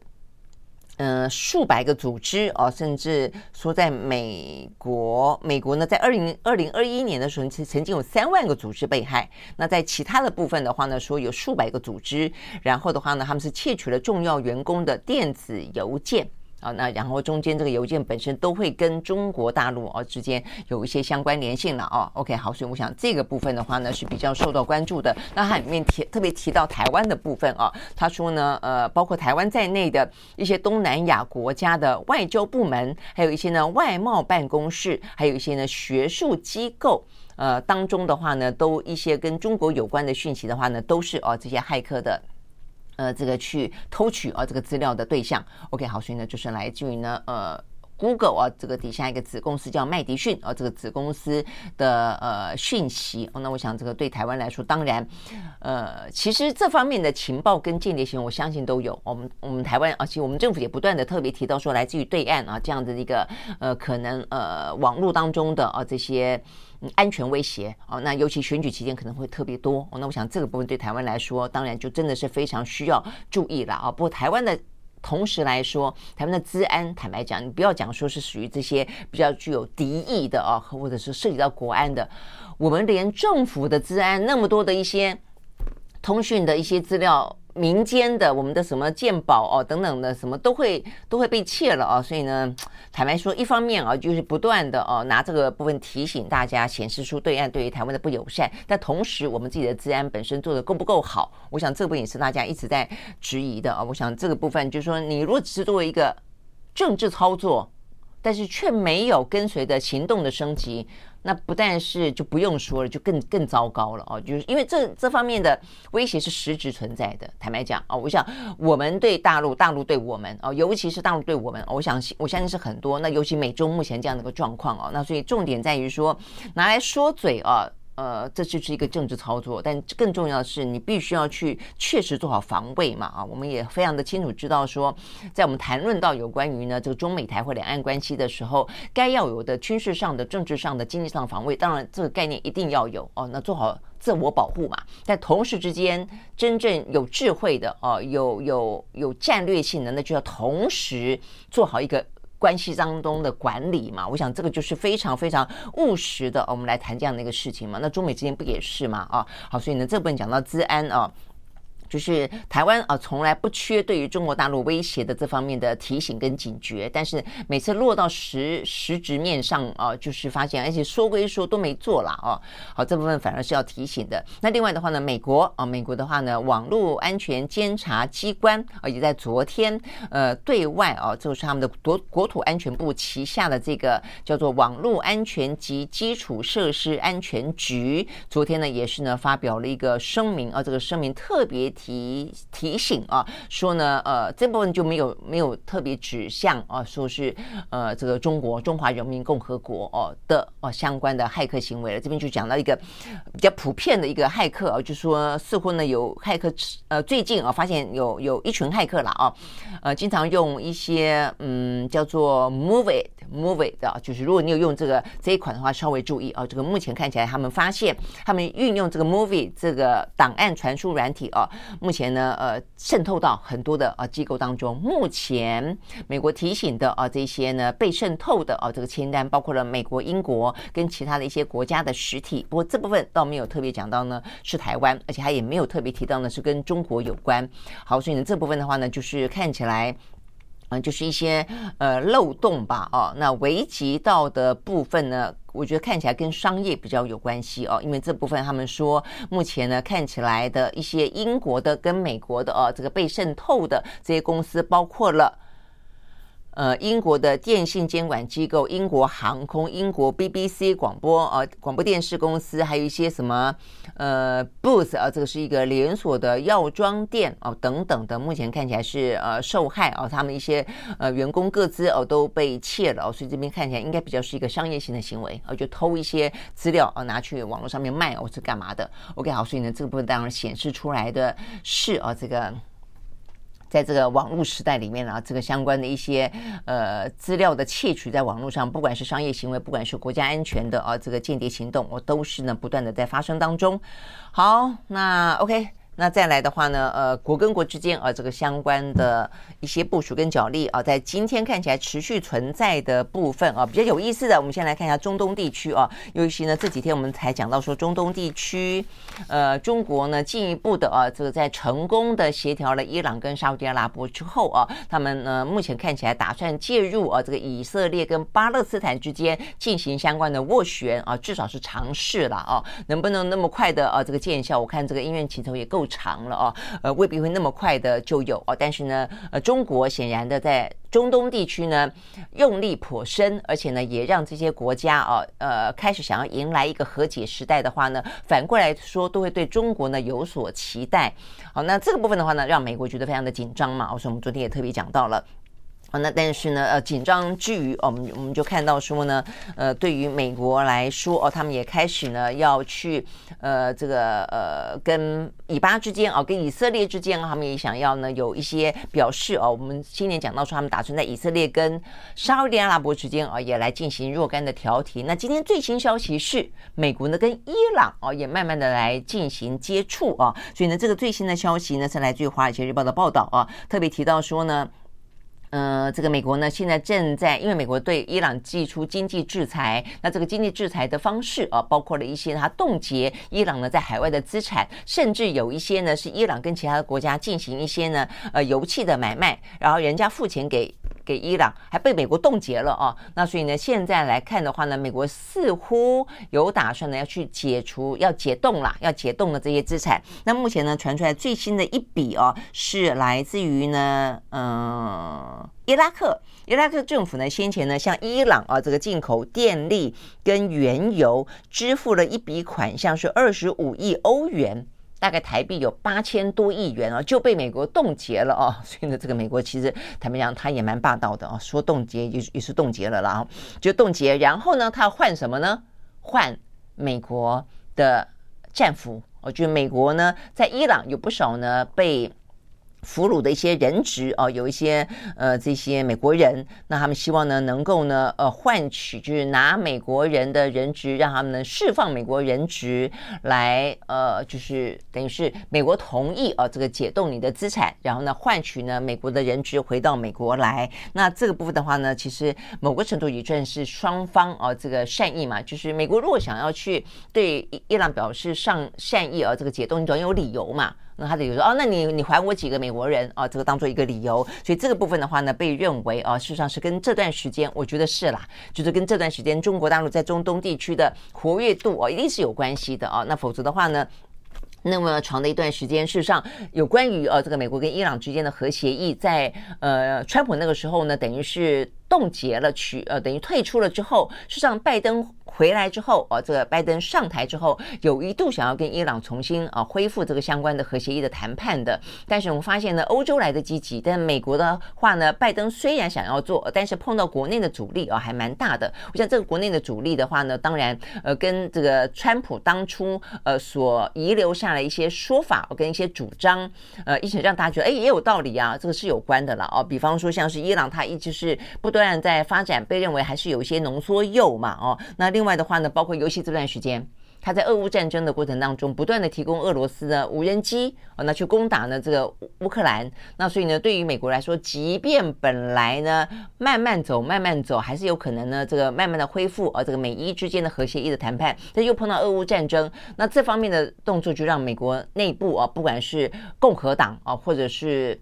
呃，数百个组织哦，甚至说在美国，美国呢，在二零二零二一年的时候，其实曾经有三万个组织被害。那在其他的部分的话呢，说有数百个组织，然后的话呢，他们是窃取了重要员工的电子邮件。啊，那然后中间这个邮件本身都会跟中国大陆哦之间有一些相关联性了哦。OK，好，所以我想这个部分的话呢是比较受到关注的。那它里面提特别提到台湾的部分啊，他说呢，呃，包括台湾在内的一些东南亚国家的外交部门，还有一些呢外贸办公室，还有一些呢学术机构，呃，当中的话呢，都一些跟中国有关的讯息的话呢，都是哦这些骇客的。呃，这个去偷取啊，这个资料的对象，OK，好，所以呢，就是来自于呢，呃，Google 啊，这个底下一个子公司叫麦迪逊啊，这个子公司的呃讯息，哦，那我想这个对台湾来说，当然，呃，其实这方面的情报跟间谍行为，我相信都有。我们我们台湾，而且我们政府也不断的特别提到说，来自于对岸啊这样的一个呃可能呃网络当中的啊这些。安全威胁哦，那尤其选举期间可能会特别多哦。那我想这个部分对台湾来说，当然就真的是非常需要注意了啊。不过台湾的同时来说，台湾的治安，坦白讲，你不要讲说是属于这些比较具有敌意的啊，或者是涉及到国安的，我们连政府的治安那么多的一些通讯的一些资料。民间的我们的什么鉴宝哦等等的什么都会都会被窃了哦，所以呢，坦白说，一方面啊就是不断的哦拿这个部分提醒大家，显示出对岸对于台湾的不友善，但同时我们自己的治安本身做的够不够好，我想这个部分也是大家一直在质疑的啊。我想这个部分就是说，你如果只是作为一个政治操作，但是却没有跟随的行动的升级。那不但是就不用说了，就更更糟糕了哦，就是因为这这方面的威胁是实质存在的。坦白讲哦，我想我们对大陆，大陆对我们哦，尤其是大陆对我们，我想我相信是很多。那尤其美中目前这样的一个状况哦，那所以重点在于说拿来说嘴啊。呃，这就是一个政治操作，但更重要的是，你必须要去确实做好防卫嘛啊！我们也非常的清楚知道说，在我们谈论到有关于呢这个中美台或两岸关系的时候，该要有的军事上的、政治上的、经济上的防卫，当然这个概念一定要有哦。那做好自我保护嘛，但同时之间，真正有智慧的哦，有有有战略性的，那就要同时做好一个。关系当中的管理嘛，我想这个就是非常非常务实的。我们来谈这样的一个事情嘛，那中美之间不也是嘛？啊，好，所以呢，这本讲到治安啊。就是台湾啊，从来不缺对于中国大陆威胁的这方面的提醒跟警觉，但是每次落到实实质面上啊，就是发现，而且说归说都没做了啊。好，这部分反而是要提醒的。那另外的话呢，美国啊，美国的话呢，网络安全监察机关啊，也在昨天呃对外啊，就是他们的国国土安全部旗下的这个叫做网络安全及基础设施安全局，昨天呢也是呢发表了一个声明啊，这个声明特别。提提醒啊，说呢，呃，这部分就没有没有特别指向啊，说是呃这个中国中华人民共和国哦的哦相关的骇客行为了。这边就讲到一个比较普遍的一个骇客啊，就说似乎呢有骇客呃最近啊发现有有一群骇客了啊，呃经常用一些嗯叫做 Move It Move It 的啊，就是如果你有用这个这一款的话，稍微注意啊，这个目前看起来他们发现他们运用这个 Move It 这个档案传输软体啊。目前呢，呃，渗透到很多的啊机构当中。目前美国提醒的啊这些呢被渗透的啊这个清单，包括了美国、英国跟其他的一些国家的实体。不过这部分倒没有特别讲到呢是台湾，而且他也没有特别提到呢是跟中国有关。好，所以呢这部分的话呢，就是看起来。嗯，就是一些呃漏洞吧，哦，那危及到的部分呢，我觉得看起来跟商业比较有关系哦，因为这部分他们说，目前呢看起来的一些英国的跟美国的哦，这个被渗透的这些公司，包括了。呃，英国的电信监管机构、英国航空、英国 BBC 广播呃广播电视公司，还有一些什么呃 Boots 啊，这个是一个连锁的药妆店哦、等等的，目前看起来是呃受害哦、他们一些呃员工各自哦、都被窃了哦，所以这边看起来应该比较是一个商业性的行为，呃就偷一些资料啊、拿去网络上面卖哦是干嘛的？OK 好，所以呢这个部分当然显示出来的是啊、这个。在这个网络时代里面啊，这个相关的一些呃资料的窃取，在网络上，不管是商业行为，不管是国家安全的啊，这个间谍行动，我都是呢不断的在发生当中。好，那 OK。那再来的话呢，呃，国跟国之间啊，这个相关的一些部署跟角力啊，在今天看起来持续存在的部分啊，比较有意思的，我们先来看一下中东地区啊，尤其呢这几天我们才讲到说中东地区，呃，中国呢进一步的啊，这个在成功的协调了伊朗跟沙乌地阿拉伯之后啊，他们呢目前看起来打算介入啊，这个以色列跟巴勒斯坦之间进行相关的斡旋啊，至少是尝试了啊，能不能那么快的啊这个见效？我看这个因缘起头也够。长了哦，呃，未必会那么快的就有哦。但是呢，呃，中国显然的在中东地区呢用力颇深，而且呢也让这些国家哦，呃，开始想要迎来一个和解时代的话呢，反过来说都会对中国呢有所期待。好，那这个部分的话呢，让美国觉得非常的紧张嘛。所以我们昨天也特别讲到了。那但是呢，呃，紧张之余，我们我们就看到说呢，呃，对于美国来说，哦，他们也开始呢要去，呃，这个呃，跟以巴之间，哦，跟以色列之间，他们也想要呢有一些表示，哦，我们今年讲到说，他们打算在以色列跟沙乌地阿拉伯之间，哦，也来进行若干的调停。那今天最新消息是，美国呢跟伊朗，哦，也慢慢的来进行接触，啊，所以呢，这个最新的消息呢是来自于《华尔街日报》的报道，啊，特别提到说呢。呃，这个美国呢，现在正在因为美国对伊朗寄出经济制裁，那这个经济制裁的方式啊，包括了一些它冻结伊朗呢在海外的资产，甚至有一些呢是伊朗跟其他的国家进行一些呢呃油气的买卖，然后人家付钱给。给伊朗还被美国冻结了啊，那所以呢，现在来看的话呢，美国似乎有打算呢要去解除、要解冻了、要解冻的这些资产。那目前呢，传出来最新的一笔哦，是来自于呢，嗯、伊拉克，伊拉克政府呢先前呢向伊朗啊这个进口电力跟原油支付了一笔款项，是二十五亿欧元。大概台币有八千多亿元哦，就被美国冻结了哦。所以呢，这个美国其实坦白讲，他也蛮霸道的哦，说冻结也也是冻结了啦，就冻结。然后呢，他要换什么呢？换美国的战俘我觉得美国呢在伊朗有不少呢被。俘虏的一些人质哦，有一些呃这些美国人，那他们希望呢能够呢呃换取就是拿美国人的人质，让他们能释放美国人质来呃就是等于是美国同意啊、这个解冻你的资产，然后呢换取呢美国的人质回到美国来。那这个部分的话呢，其实某个程度也算是双方啊、这个善意嘛，就是美国如果想要去对伊朗表示上善意啊、这个解冻，你总有理由嘛。那他就说哦，那你你还我几个美国人啊？这个当做一个理由，所以这个部分的话呢，被认为啊，事实上是跟这段时间，我觉得是啦，就是跟这段时间中国大陆在中东地区的活跃度啊，一定是有关系的啊。那否则的话呢，那么长的一段时间，事实上有关于呃这个美国跟伊朗之间的核协议，在呃川普那个时候呢，等于是。冻结了取呃等于退出了之后，事实上拜登回来之后，哦这个拜登上台之后，有一度想要跟伊朗重新啊、恢复这个相关的核协议的谈判的，但是我们发现呢，欧洲来的积极，但美国的话呢，拜登虽然想要做，但是碰到国内的阻力啊、还蛮大的。我想这个国内的阻力的话呢，当然呃跟这个川普当初呃所遗留下来一些说法跟一些主张，呃一起让大家觉得哎也有道理啊，这个是有关的了哦、比方说像是伊朗，他一直是不断。在发展，被认为还是有一些浓缩铀嘛，哦，那另外外的话呢，包括尤其这段时间，他在俄乌战争的过程当中，不断的提供俄罗斯的无人机，啊，那去攻打呢这个乌克兰，那所以呢，对于美国来说，即便本来呢慢慢走，慢慢走，还是有可能呢这个慢慢的恢复，啊，这个美伊之间的核协议的谈判，但又碰到俄乌战争，那这方面的动作就让美国内部啊，不管是共和党啊，或者是。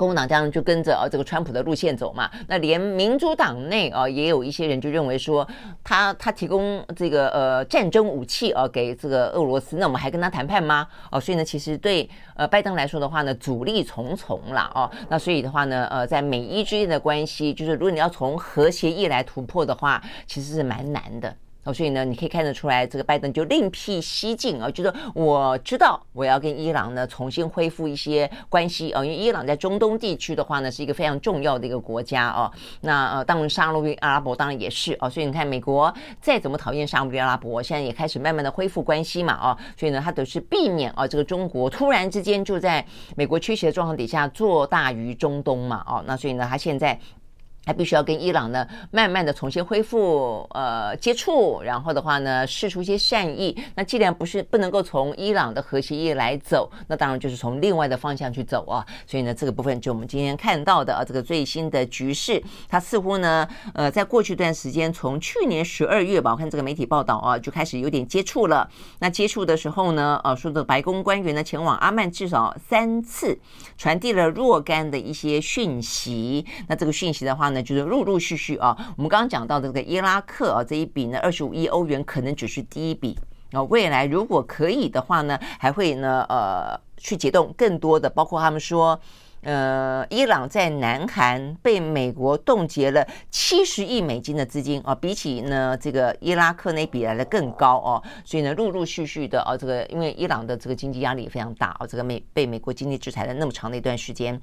共和党当然就跟着啊这个川普的路线走嘛，那连民主党内啊也有一些人就认为说他他提供这个呃战争武器啊给这个俄罗斯，那我们还跟他谈判吗？哦，所以呢，其实对呃拜登来说的话呢，阻力重重了哦。那所以的话呢，呃，在美伊之间的关系，就是如果你要从核协议来突破的话，其实是蛮难的。哦，所以呢，你可以看得出来，这个拜登就另辟蹊径啊，就是我知道我要跟伊朗呢重新恢复一些关系啊，因为伊朗在中东地区的话呢是一个非常重要的一个国家哦。那呃，当然沙乌地阿拉伯当然也是哦，所以你看美国再怎么讨厌沙乌地阿拉伯，现在也开始慢慢的恢复关系嘛哦，所以呢，他都是避免啊这个中国突然之间就在美国缺席的状况底下做大于中东嘛哦，那所以呢，他现在。还必须要跟伊朗呢，慢慢的重新恢复呃接触，然后的话呢，释出一些善意。那既然不是不能够从伊朗的核协议来走，那当然就是从另外的方向去走啊。所以呢，这个部分就我们今天看到的啊，这个最新的局势，它似乎呢，呃，在过去一段时间，从去年十二月吧，我看这个媒体报道啊，就开始有点接触了。那接触的时候呢，呃，说的白宫官员呢前往阿曼至少三次，传递了若干的一些讯息。那这个讯息的话呢，就是陆陆续续啊，我们刚刚讲到的这个伊拉克啊，这一笔呢二十五亿欧元可能只是第一笔啊，未来如果可以的话呢，还会呢呃去解冻更多的，包括他们说，呃，伊朗在南韩被美国冻结了七十亿美金的资金啊，比起呢这个伊拉克那笔来的更高哦，所以呢陆陆续续的啊，这个因为伊朗的这个经济压力也非常大啊，这个美被美国经济制裁了那么长的一段时间。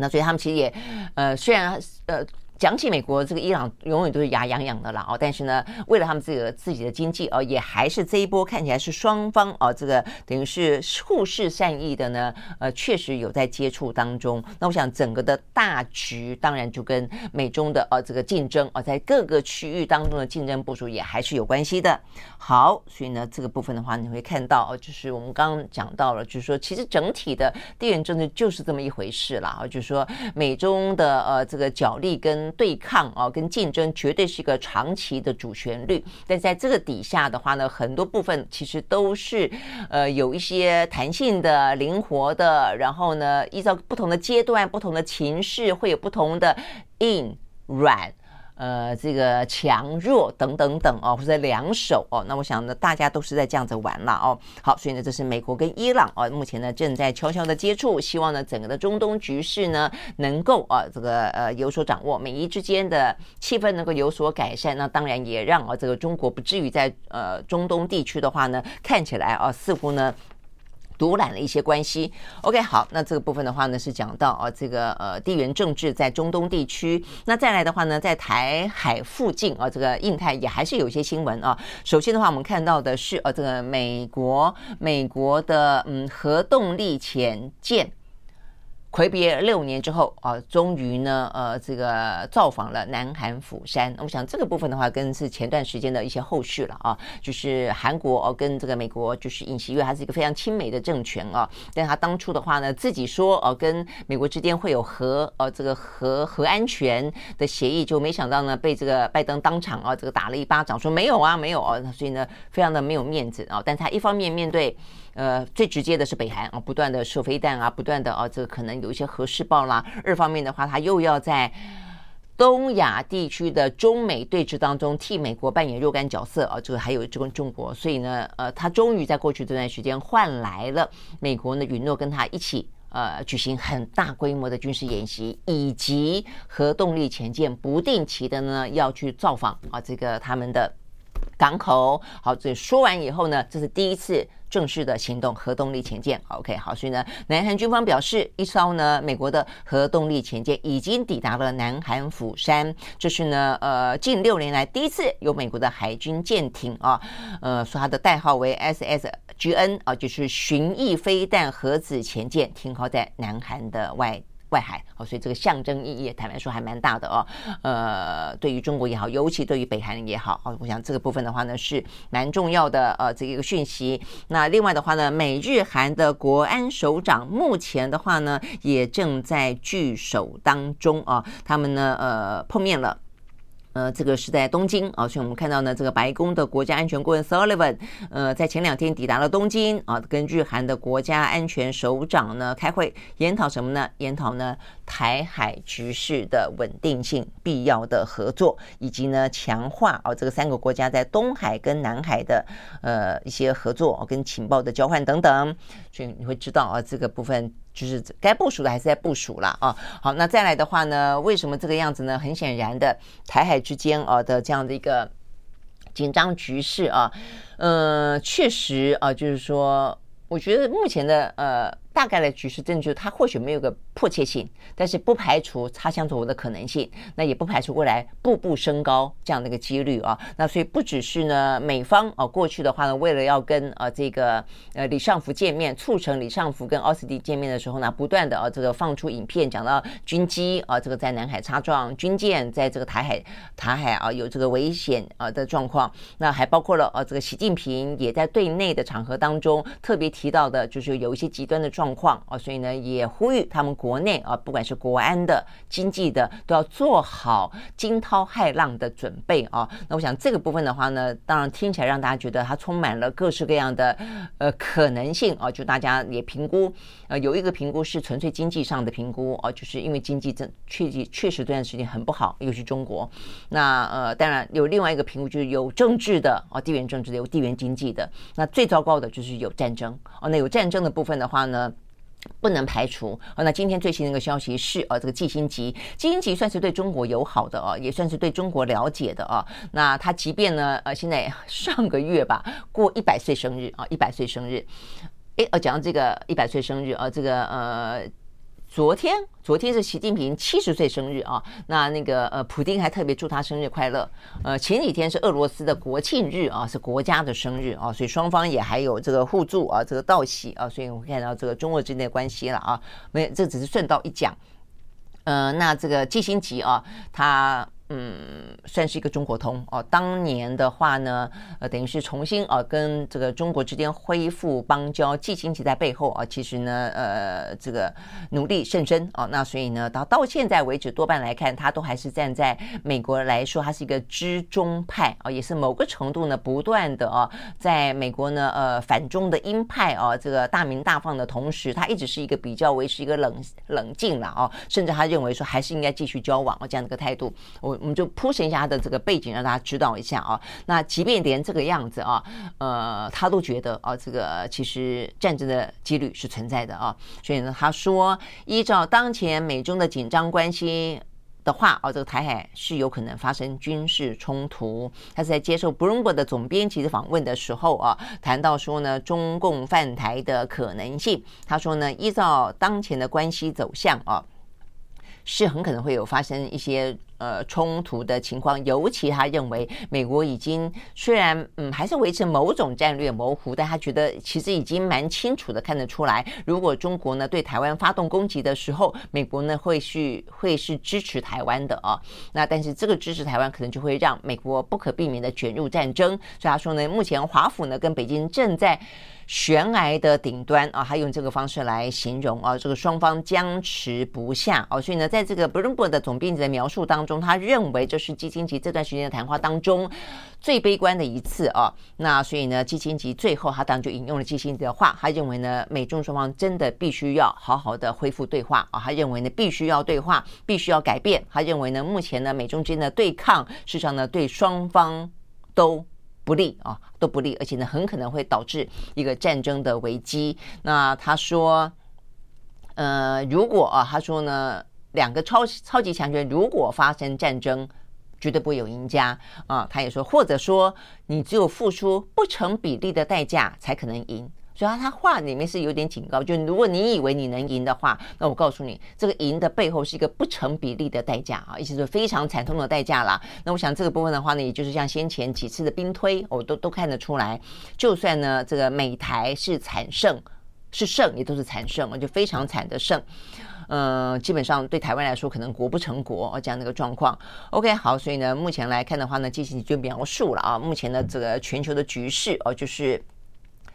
那所以他们其实也，呃，虽然呃。讲起美国，这个伊朗永远都是牙痒痒的了哦。但是呢，为了他们这个自己的经济哦，也还是这一波看起来是双方哦，这个等于是互视善意的呢。呃，确实有在接触当中。那我想整个的大局当然就跟美中的呃这个竞争啊，在各个区域当中的竞争部署也还是有关系的。好，所以呢，这个部分的话，你会看到哦就是我们刚刚讲到了，就是说其实整体的地缘政治就是这么一回事了啊，就是说美中的呃这个角力跟对抗哦，跟竞争绝对是一个长期的主旋律。但在这个底下的话呢，很多部分其实都是呃有一些弹性的、灵活的。然后呢，依照不同的阶段、不同的情势，会有不同的硬软。呃，这个强弱等等等哦，或者两手哦，那我想呢，大家都是在这样子玩了哦。好，所以呢，这是美国跟伊朗哦，目前呢正在悄悄的接触，希望呢整个的中东局势呢能够啊这个呃有所掌握，美伊之间的气氛能够有所改善，那当然也让啊这个中国不至于在呃中东地区的话呢看起来啊似乎呢。独揽了一些关系，OK，好，那这个部分的话呢是讲到啊，这个呃地缘政治在中东地区，那再来的话呢，在台海附近啊，这个印太也还是有一些新闻啊。首先的话，我们看到的是呃，这个美国美国的嗯核动力潜舰。睽别六年之后啊，终于呢，呃，这个造访了南韩釜山。我想这个部分的话，跟是前段时间的一些后续了啊，就是韩国哦，跟这个美国就是尹锡悦，还是一个非常亲美的政权啊。但他当初的话呢，自己说哦，跟美国之间会有核呃这个核核安全的协议，就没想到呢，被这个拜登当场啊这个打了一巴掌，说没有啊，没有啊，所以呢，非常的没有面子啊。但他一方面面对。呃，最直接的是北韩啊，不断的射飞弹啊，不断的啊，这个可能有一些核试爆啦。二方面的话，他又要在东亚地区的中美对峙当中替美国扮演若干角色啊，这个还有这个中国，所以呢，呃，他终于在过去这段时间换来了美国呢允诺跟他一起呃举行很大规模的军事演习，以及核动力潜舰不定期的呢要去造访啊，这个他们的港口。好，这说完以后呢，这是第一次。正式的行动，核动力潜舰，OK，好，所以呢，南韩军方表示，一艘呢美国的核动力潜舰已经抵达了南韩釜山，这是呢呃近六年来第一次有美国的海军舰艇啊，呃说它的代号为 SSGN 啊，就是巡弋飞弹核子潜舰停靠在南韩的外。外海哦，所以这个象征意义，坦白说还蛮大的哦。呃，对于中国也好，尤其对于北韩也好，哦，我想这个部分的话呢是蛮重要的呃，这一个讯息。那另外的话呢，美日韩的国安首长目前的话呢也正在聚首当中啊，他们呢呃碰面了。呃，这个是在东京啊，所以我们看到呢，这个白宫的国家安全顾问 Sullivan，呃，在前两天抵达了东京啊，跟日韩的国家安全首长呢开会，研讨什么呢？研讨呢台海局势的稳定性、必要的合作，以及呢强化啊这个三个国家在东海跟南海的呃一些合作跟情报的交换等等。所以你会知道啊，这个部分。就是该部署的还是在部署了啊。好，那再来的话呢，为什么这个样子呢？很显然的，台海之间啊的这样的一个紧张局势啊，呃，确实啊，就是说，我觉得目前的呃。大概的局势政治，它或许没有个迫切性，但是不排除擦枪走火的可能性，那也不排除未来步步升高这样的一个几率啊。那所以不只是呢，美方啊，过去的话呢，为了要跟啊这个呃李尚福见面，促成李尚福跟奥斯蒂见面的时候呢，不断的啊这个放出影片，讲到军机啊这个在南海擦撞，军舰在这个台海台海啊有这个危险啊的状况。那还包括了啊这个习近平也在对内的场合当中特别提到的，就是有一些极端的。状况啊，所以呢，也呼吁他们国国内啊，不管是国安的、经济的，都要做好惊涛骇浪的准备啊。那我想这个部分的话呢，当然听起来让大家觉得它充满了各式各样的呃可能性啊。就大家也评估，呃，有一个评估是纯粹经济上的评估啊，就是因为经济这确实确实这段时间很不好，尤其中国。那呃，当然有另外一个评估，就是有政治的啊，地缘政治的，有地缘经济的。那最糟糕的就是有战争哦。那有战争的部分的话呢？不能排除。那今天最新的一个消息是，呃，这个季辛吉，季辛吉算是对中国友好的哦，也算是对中国了解的啊。那他即便呢，呃，现在上个月吧，过一百岁生日啊，一百岁生日。哎，呃，讲到这个一百岁生日啊，这个呃。昨天，昨天是习近平七十岁生日啊，那那个呃，普京还特别祝他生日快乐。呃，前几天是俄罗斯的国庆日啊，是国家的生日啊，所以双方也还有这个互助啊，这个道喜啊，所以我们看到这个中俄之间的关系了啊。没，这只是顺道一讲。呃，那这个季辛吉啊，他。嗯，算是一个中国通哦。当年的话呢，呃，等于是重新啊，跟这个中国之间恢复邦交。季辛吉在背后啊，其实呢，呃，这个努力甚深啊。那所以呢，到到现在为止，多半来看，他都还是站在美国来说，他是一个知中派啊，也是某个程度呢，不断的啊，在美国呢，呃，反中的鹰派啊，这个大鸣大放的同时，他一直是一个比较维持一个冷冷静了啊，甚至他认为说还是应该继续交往啊，这样的一个态度。我。我们就铺陈一下他的这个背景，让大家知道一下啊。那即便连这个样子啊，呃，他都觉得啊，这个其实战争的几率是存在的啊。所以呢，他说，依照当前美中的紧张关系的话啊，这个台海是有可能发生军事冲突。他是在接受 Bloomberg 的总编辑的访问的时候啊，谈到说呢，中共犯台的可能性。他说呢，依照当前的关系走向啊，是很可能会有发生一些。呃，冲突的情况，尤其他认为美国已经虽然嗯还是维持某种战略模糊，但他觉得其实已经蛮清楚的看得出来，如果中国呢对台湾发动攻击的时候，美国呢会是会是支持台湾的啊。那但是这个支持台湾可能就会让美国不可避免的卷入战争，所以他说呢，目前华府呢跟北京正在悬崖的顶端啊，他用这个方式来形容啊，这个双方僵持不下啊，所以呢，在这个 Bloomberg 的总编辑的描述当中。他认为这是基辛吉这段时间的谈话当中最悲观的一次啊。那所以呢，基辛吉最后他当然就引用了基辛吉的话，他认为呢，美中双方真的必须要好好的恢复对话啊。他认为呢，必须要对话，必须要改变。他认为呢，目前呢，美中之间的对抗，事实上呢，对双方都不利啊，都不利，而且呢，很可能会导致一个战争的危机。那他说，呃，如果啊，他说呢。两个超超级强权如果发生战争，绝对不会有赢家啊！他也说，或者说你只有付出不成比例的代价才可能赢。所以他话里面是有点警告，就如果你以为你能赢的话，那我告诉你，这个赢的背后是一个不成比例的代价啊，意思是非常惨痛的代价啦。那我想这个部分的话呢，也就是像先前几次的兵推，我都都看得出来，就算呢这个美台是惨胜，是胜也都是惨胜，就非常惨的胜。嗯、基本上对台湾来说，可能国不成国哦，这样的一个状况。OK，好，所以呢，目前来看的话呢，进行就描述了啊，目前的这个全球的局势哦，就是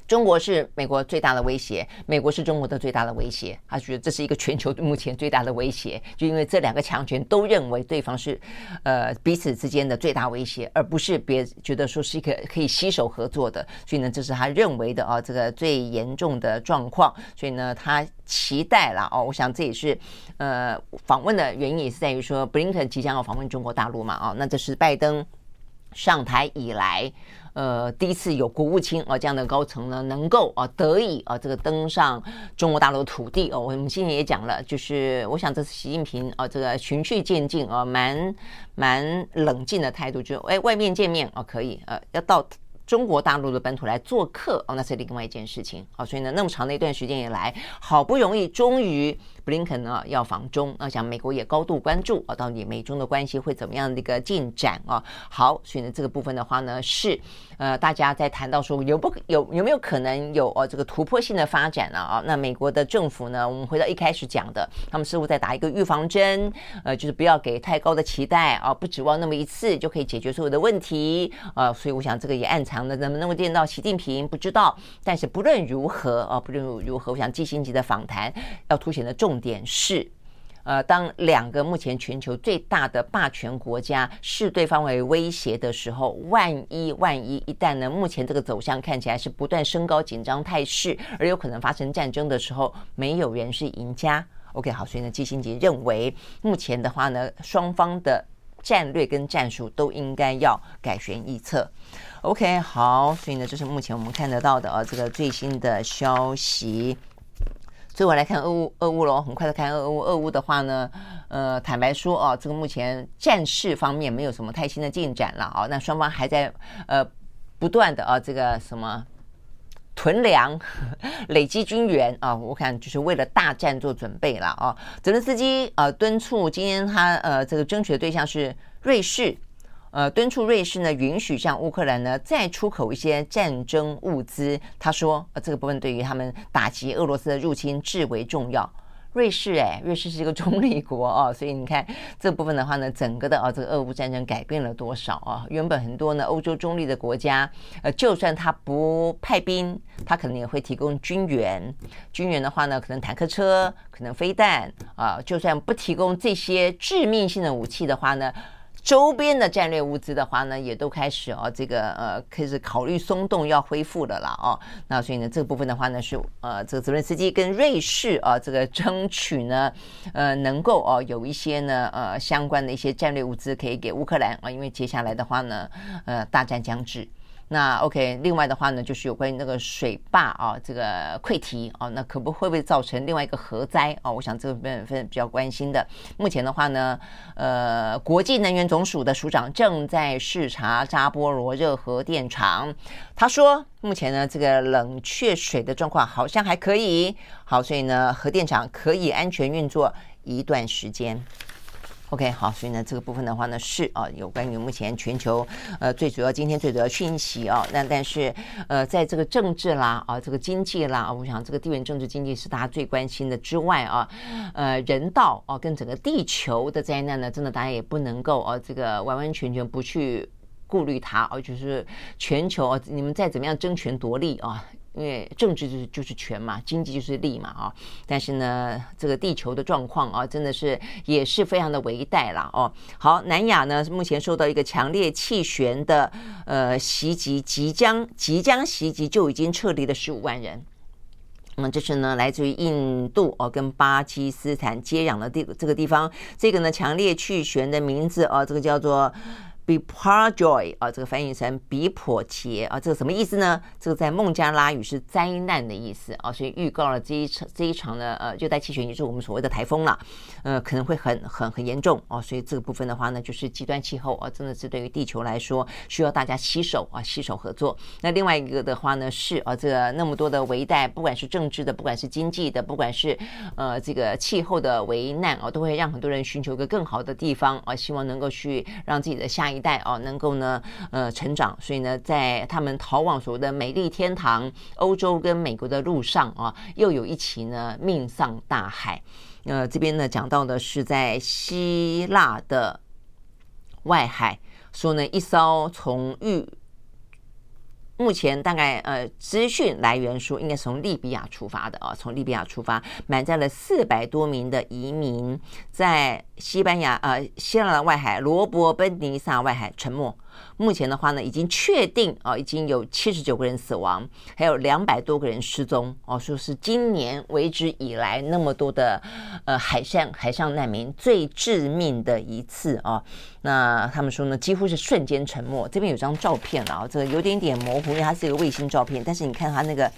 中国是美国最大的威胁，美国是中国的最大的威胁。他觉得这是一个全球目前最大的威胁，就因为这两个强权都认为对方是，呃，彼此之间的最大威胁，而不是别觉得说是一个可以携手合作的。所以呢，这是他认为的啊，这个最严重的状况。所以呢，他期待了哦，我想这也是呃访问的原因，也是在于说布林肯即将要访问中国大陆嘛啊，那这是拜登上台以来。呃，第一次有国务卿啊这样的高层呢，能够啊得以啊这个登上中国大陆土地哦。我们今天也讲了，就是我想这是习近平啊这个循序渐进啊，蛮蛮冷静的态度，就哎外面见面啊可以，呃要到。中国大陆的本土来做客哦，那是另外一件事情啊。所以呢，那么长的一段时间以来，好不容易终于布林肯呢要访中，那想美国也高度关注啊，到底美中的关系会怎么样的一个进展啊？好，所以呢这个部分的话呢是呃大家在谈到说有不有有没有可能有呃这个突破性的发展呢啊？那美国的政府呢，我们回到一开始讲的，他们似乎在打一个预防针，呃，就是不要给太高的期待啊，不指望那么一次就可以解决所有的问题啊。所以我想这个也暗藏。的能不能够见到习近平不知道，但是不论如何啊，不论如何，我想季辛吉的访谈要凸显的重重点是，呃，当两个目前全球最大的霸权国家视对方为威胁的时候，万一万一一旦呢，目前这个走向看起来是不断升高紧张态势，而有可能发生战争的时候，没有人是赢家。OK，好，所以呢，季辛杰认为目前的话呢，双方的战略跟战术都应该要改弦易辙。OK，好，所以呢，这是目前我们看得到的啊，这个最新的消息。所以我来看俄乌，俄乌喽，很快的看俄乌，俄乌的话呢，呃，坦白说啊，这个目前战事方面没有什么太新的进展了啊，那双方还在呃不断的啊，这个什么囤粮、累积军援啊，我看就是为了大战做准备了啊。泽连斯基啊敦促今天他呃这个争取的对象是瑞士。呃，敦促瑞士呢，允许向乌克兰呢再出口一些战争物资。他说，呃，这个部分对于他们打击俄罗斯的入侵至为重要。瑞士，哎，瑞士是一个中立国哦，所以你看这部分的话呢，整个的啊，这个俄乌战争改变了多少啊？原本很多呢欧洲中立的国家，呃，就算他不派兵，他可能也会提供军援。军援的话呢，可能坦克车，可能飞弹啊，就算不提供这些致命性的武器的话呢。周边的战略物资的话呢，也都开始哦，这个呃开始考虑松动，要恢复的了啦哦。那所以呢，这个部分的话呢，是呃这个泽伦斯基跟瑞士啊，这个争取呢，呃能够哦有一些呢呃相关的一些战略物资可以给乌克兰啊，因为接下来的话呢，呃大战将至。那 OK，另外的话呢，就是有关于那个水坝啊，这个溃堤啊，那可不会不会造成另外一个核灾啊？我想这个部分比较关心的。目前的话呢，呃，国际能源总署的署长正在视察扎波罗热核电厂，他说目前呢，这个冷却水的状况好像还可以，好，所以呢，核电厂可以安全运作一段时间。OK，好，所以呢，这个部分的话呢是啊，有关于目前全球呃最主要今天最主要讯息啊，那但是呃，在这个政治啦啊，这个经济啦，我想这个地缘政治经济是大家最关心的之外啊，呃，人道啊跟整个地球的灾难呢，真的大家也不能够啊，这个完完全全不去顾虑它而，就是全球啊，你们再怎么样争权夺利啊。因为政治就是就是权嘛，经济就是利嘛啊！但是呢，这个地球的状况啊，真的是也是非常的危殆了哦。好，南亚呢目前受到一个强烈气旋的呃袭击，即将即将袭击，就已经撤离了十五万人。那么这是呢来自于印度哦跟巴基斯坦接壤的地这个地方，这个呢强烈气旋的名字哦，这个叫做。Biparjoy 啊，这个翻译成比颇杰啊，这个什么意思呢？这个在孟加拉语是灾难的意思啊，所以预告了这一场这一场呢，呃，热带气旋也就是我们所谓的台风了，呃，可能会很很很严重哦，所以这个部分的话呢，就是极端气候啊，真的是对于地球来说需要大家携手啊，携手合作。那另外一个的话呢，是啊，这那么多的危殆，不管是政治的，不管是经济的，不管是呃这个气候的危难啊，都会让很多人寻求一个更好的地方啊，希望能够去让自己的下一。一代哦，能够呢，呃，成长，所以呢，在他们逃往所谓的美丽天堂欧洲跟美国的路上啊，又有一起呢命丧大海。呃，这边呢讲到的是在希腊的外海，说呢一艘从遇目前大概呃资讯来源说，应该是从利比亚出发的啊，从利比亚出发，满载了四百多名的移民在西班牙呃希腊的外海罗伯奔尼撒外海沉没。目前的话呢，已经确定啊，已经有七十九个人死亡，还有两百多个人失踪哦，说是今年为止以来那么多的呃海上海上难民最致命的一次啊。那他们说呢，几乎是瞬间沉没。这边有张照片啊，这个有点点模糊，因为它是一个卫星照片，但是你看它那个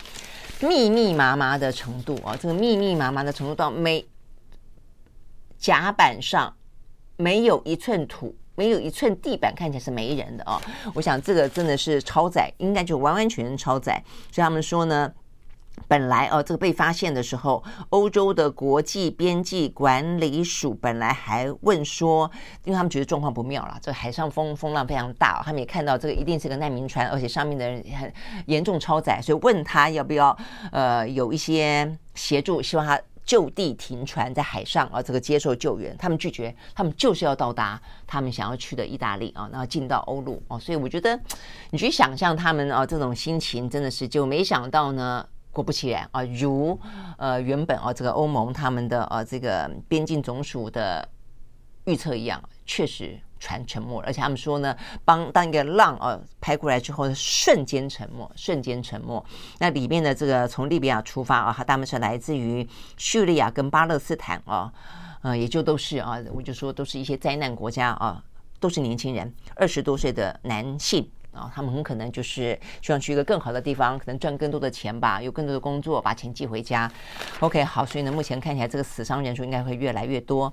密密麻麻的程度啊，这个密密麻麻的程度到每甲板上没有一寸土。没有一寸地板看起来是没人的哦！我想这个真的是超载，应该就完完全全超载。所以他们说呢，本来哦，这个被发现的时候，欧洲的国际边际管理署本来还问说，因为他们觉得状况不妙了，这海上风风浪非常大，他们也看到这个一定是个难民船，而且上面的人很严重超载，所以问他要不要呃有一些协助，希望他。就地停船在海上啊，这个接受救援，他们拒绝，他们就是要到达他们想要去的意大利啊，然后进到欧陆啊，所以我觉得你去想象他们啊这种心情，真的是就没想到呢，果不其然啊，如呃原本啊这个欧盟他们的呃这个边境总署的预测一样，确实。船沉没，而且他们说呢，帮当一个浪啊拍过来之后，瞬间沉没，瞬间沉没。那里面的这个从利比亚出发啊，他们是来自于叙利亚跟巴勒斯坦啊，呃，也就都是啊，我就说都是一些灾难国家啊，都是年轻人，二十多岁的男性。啊，他们很可能就是希望去一个更好的地方，可能赚更多的钱吧，有更多的工作，把钱寄回家。OK，好，所以呢，目前看起来这个死伤人数应该会越来越多。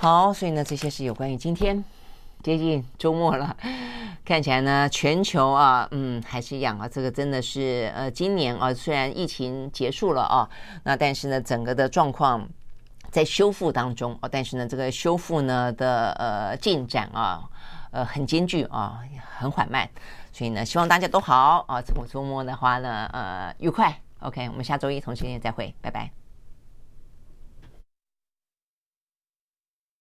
好，所以呢，这些是有关于今天。接近周末了，看起来呢，全球啊，嗯，还是一样啊。这个真的是，呃，今年啊，虽然疫情结束了啊，那但是呢，整个的状况在修复当中啊。但是呢，这个修复呢的呃进展啊，呃，很艰巨啊，很缓慢。所以呢，希望大家都好啊。这个周末的话呢，呃，愉快。OK，我们下周一同时间再会，拜拜。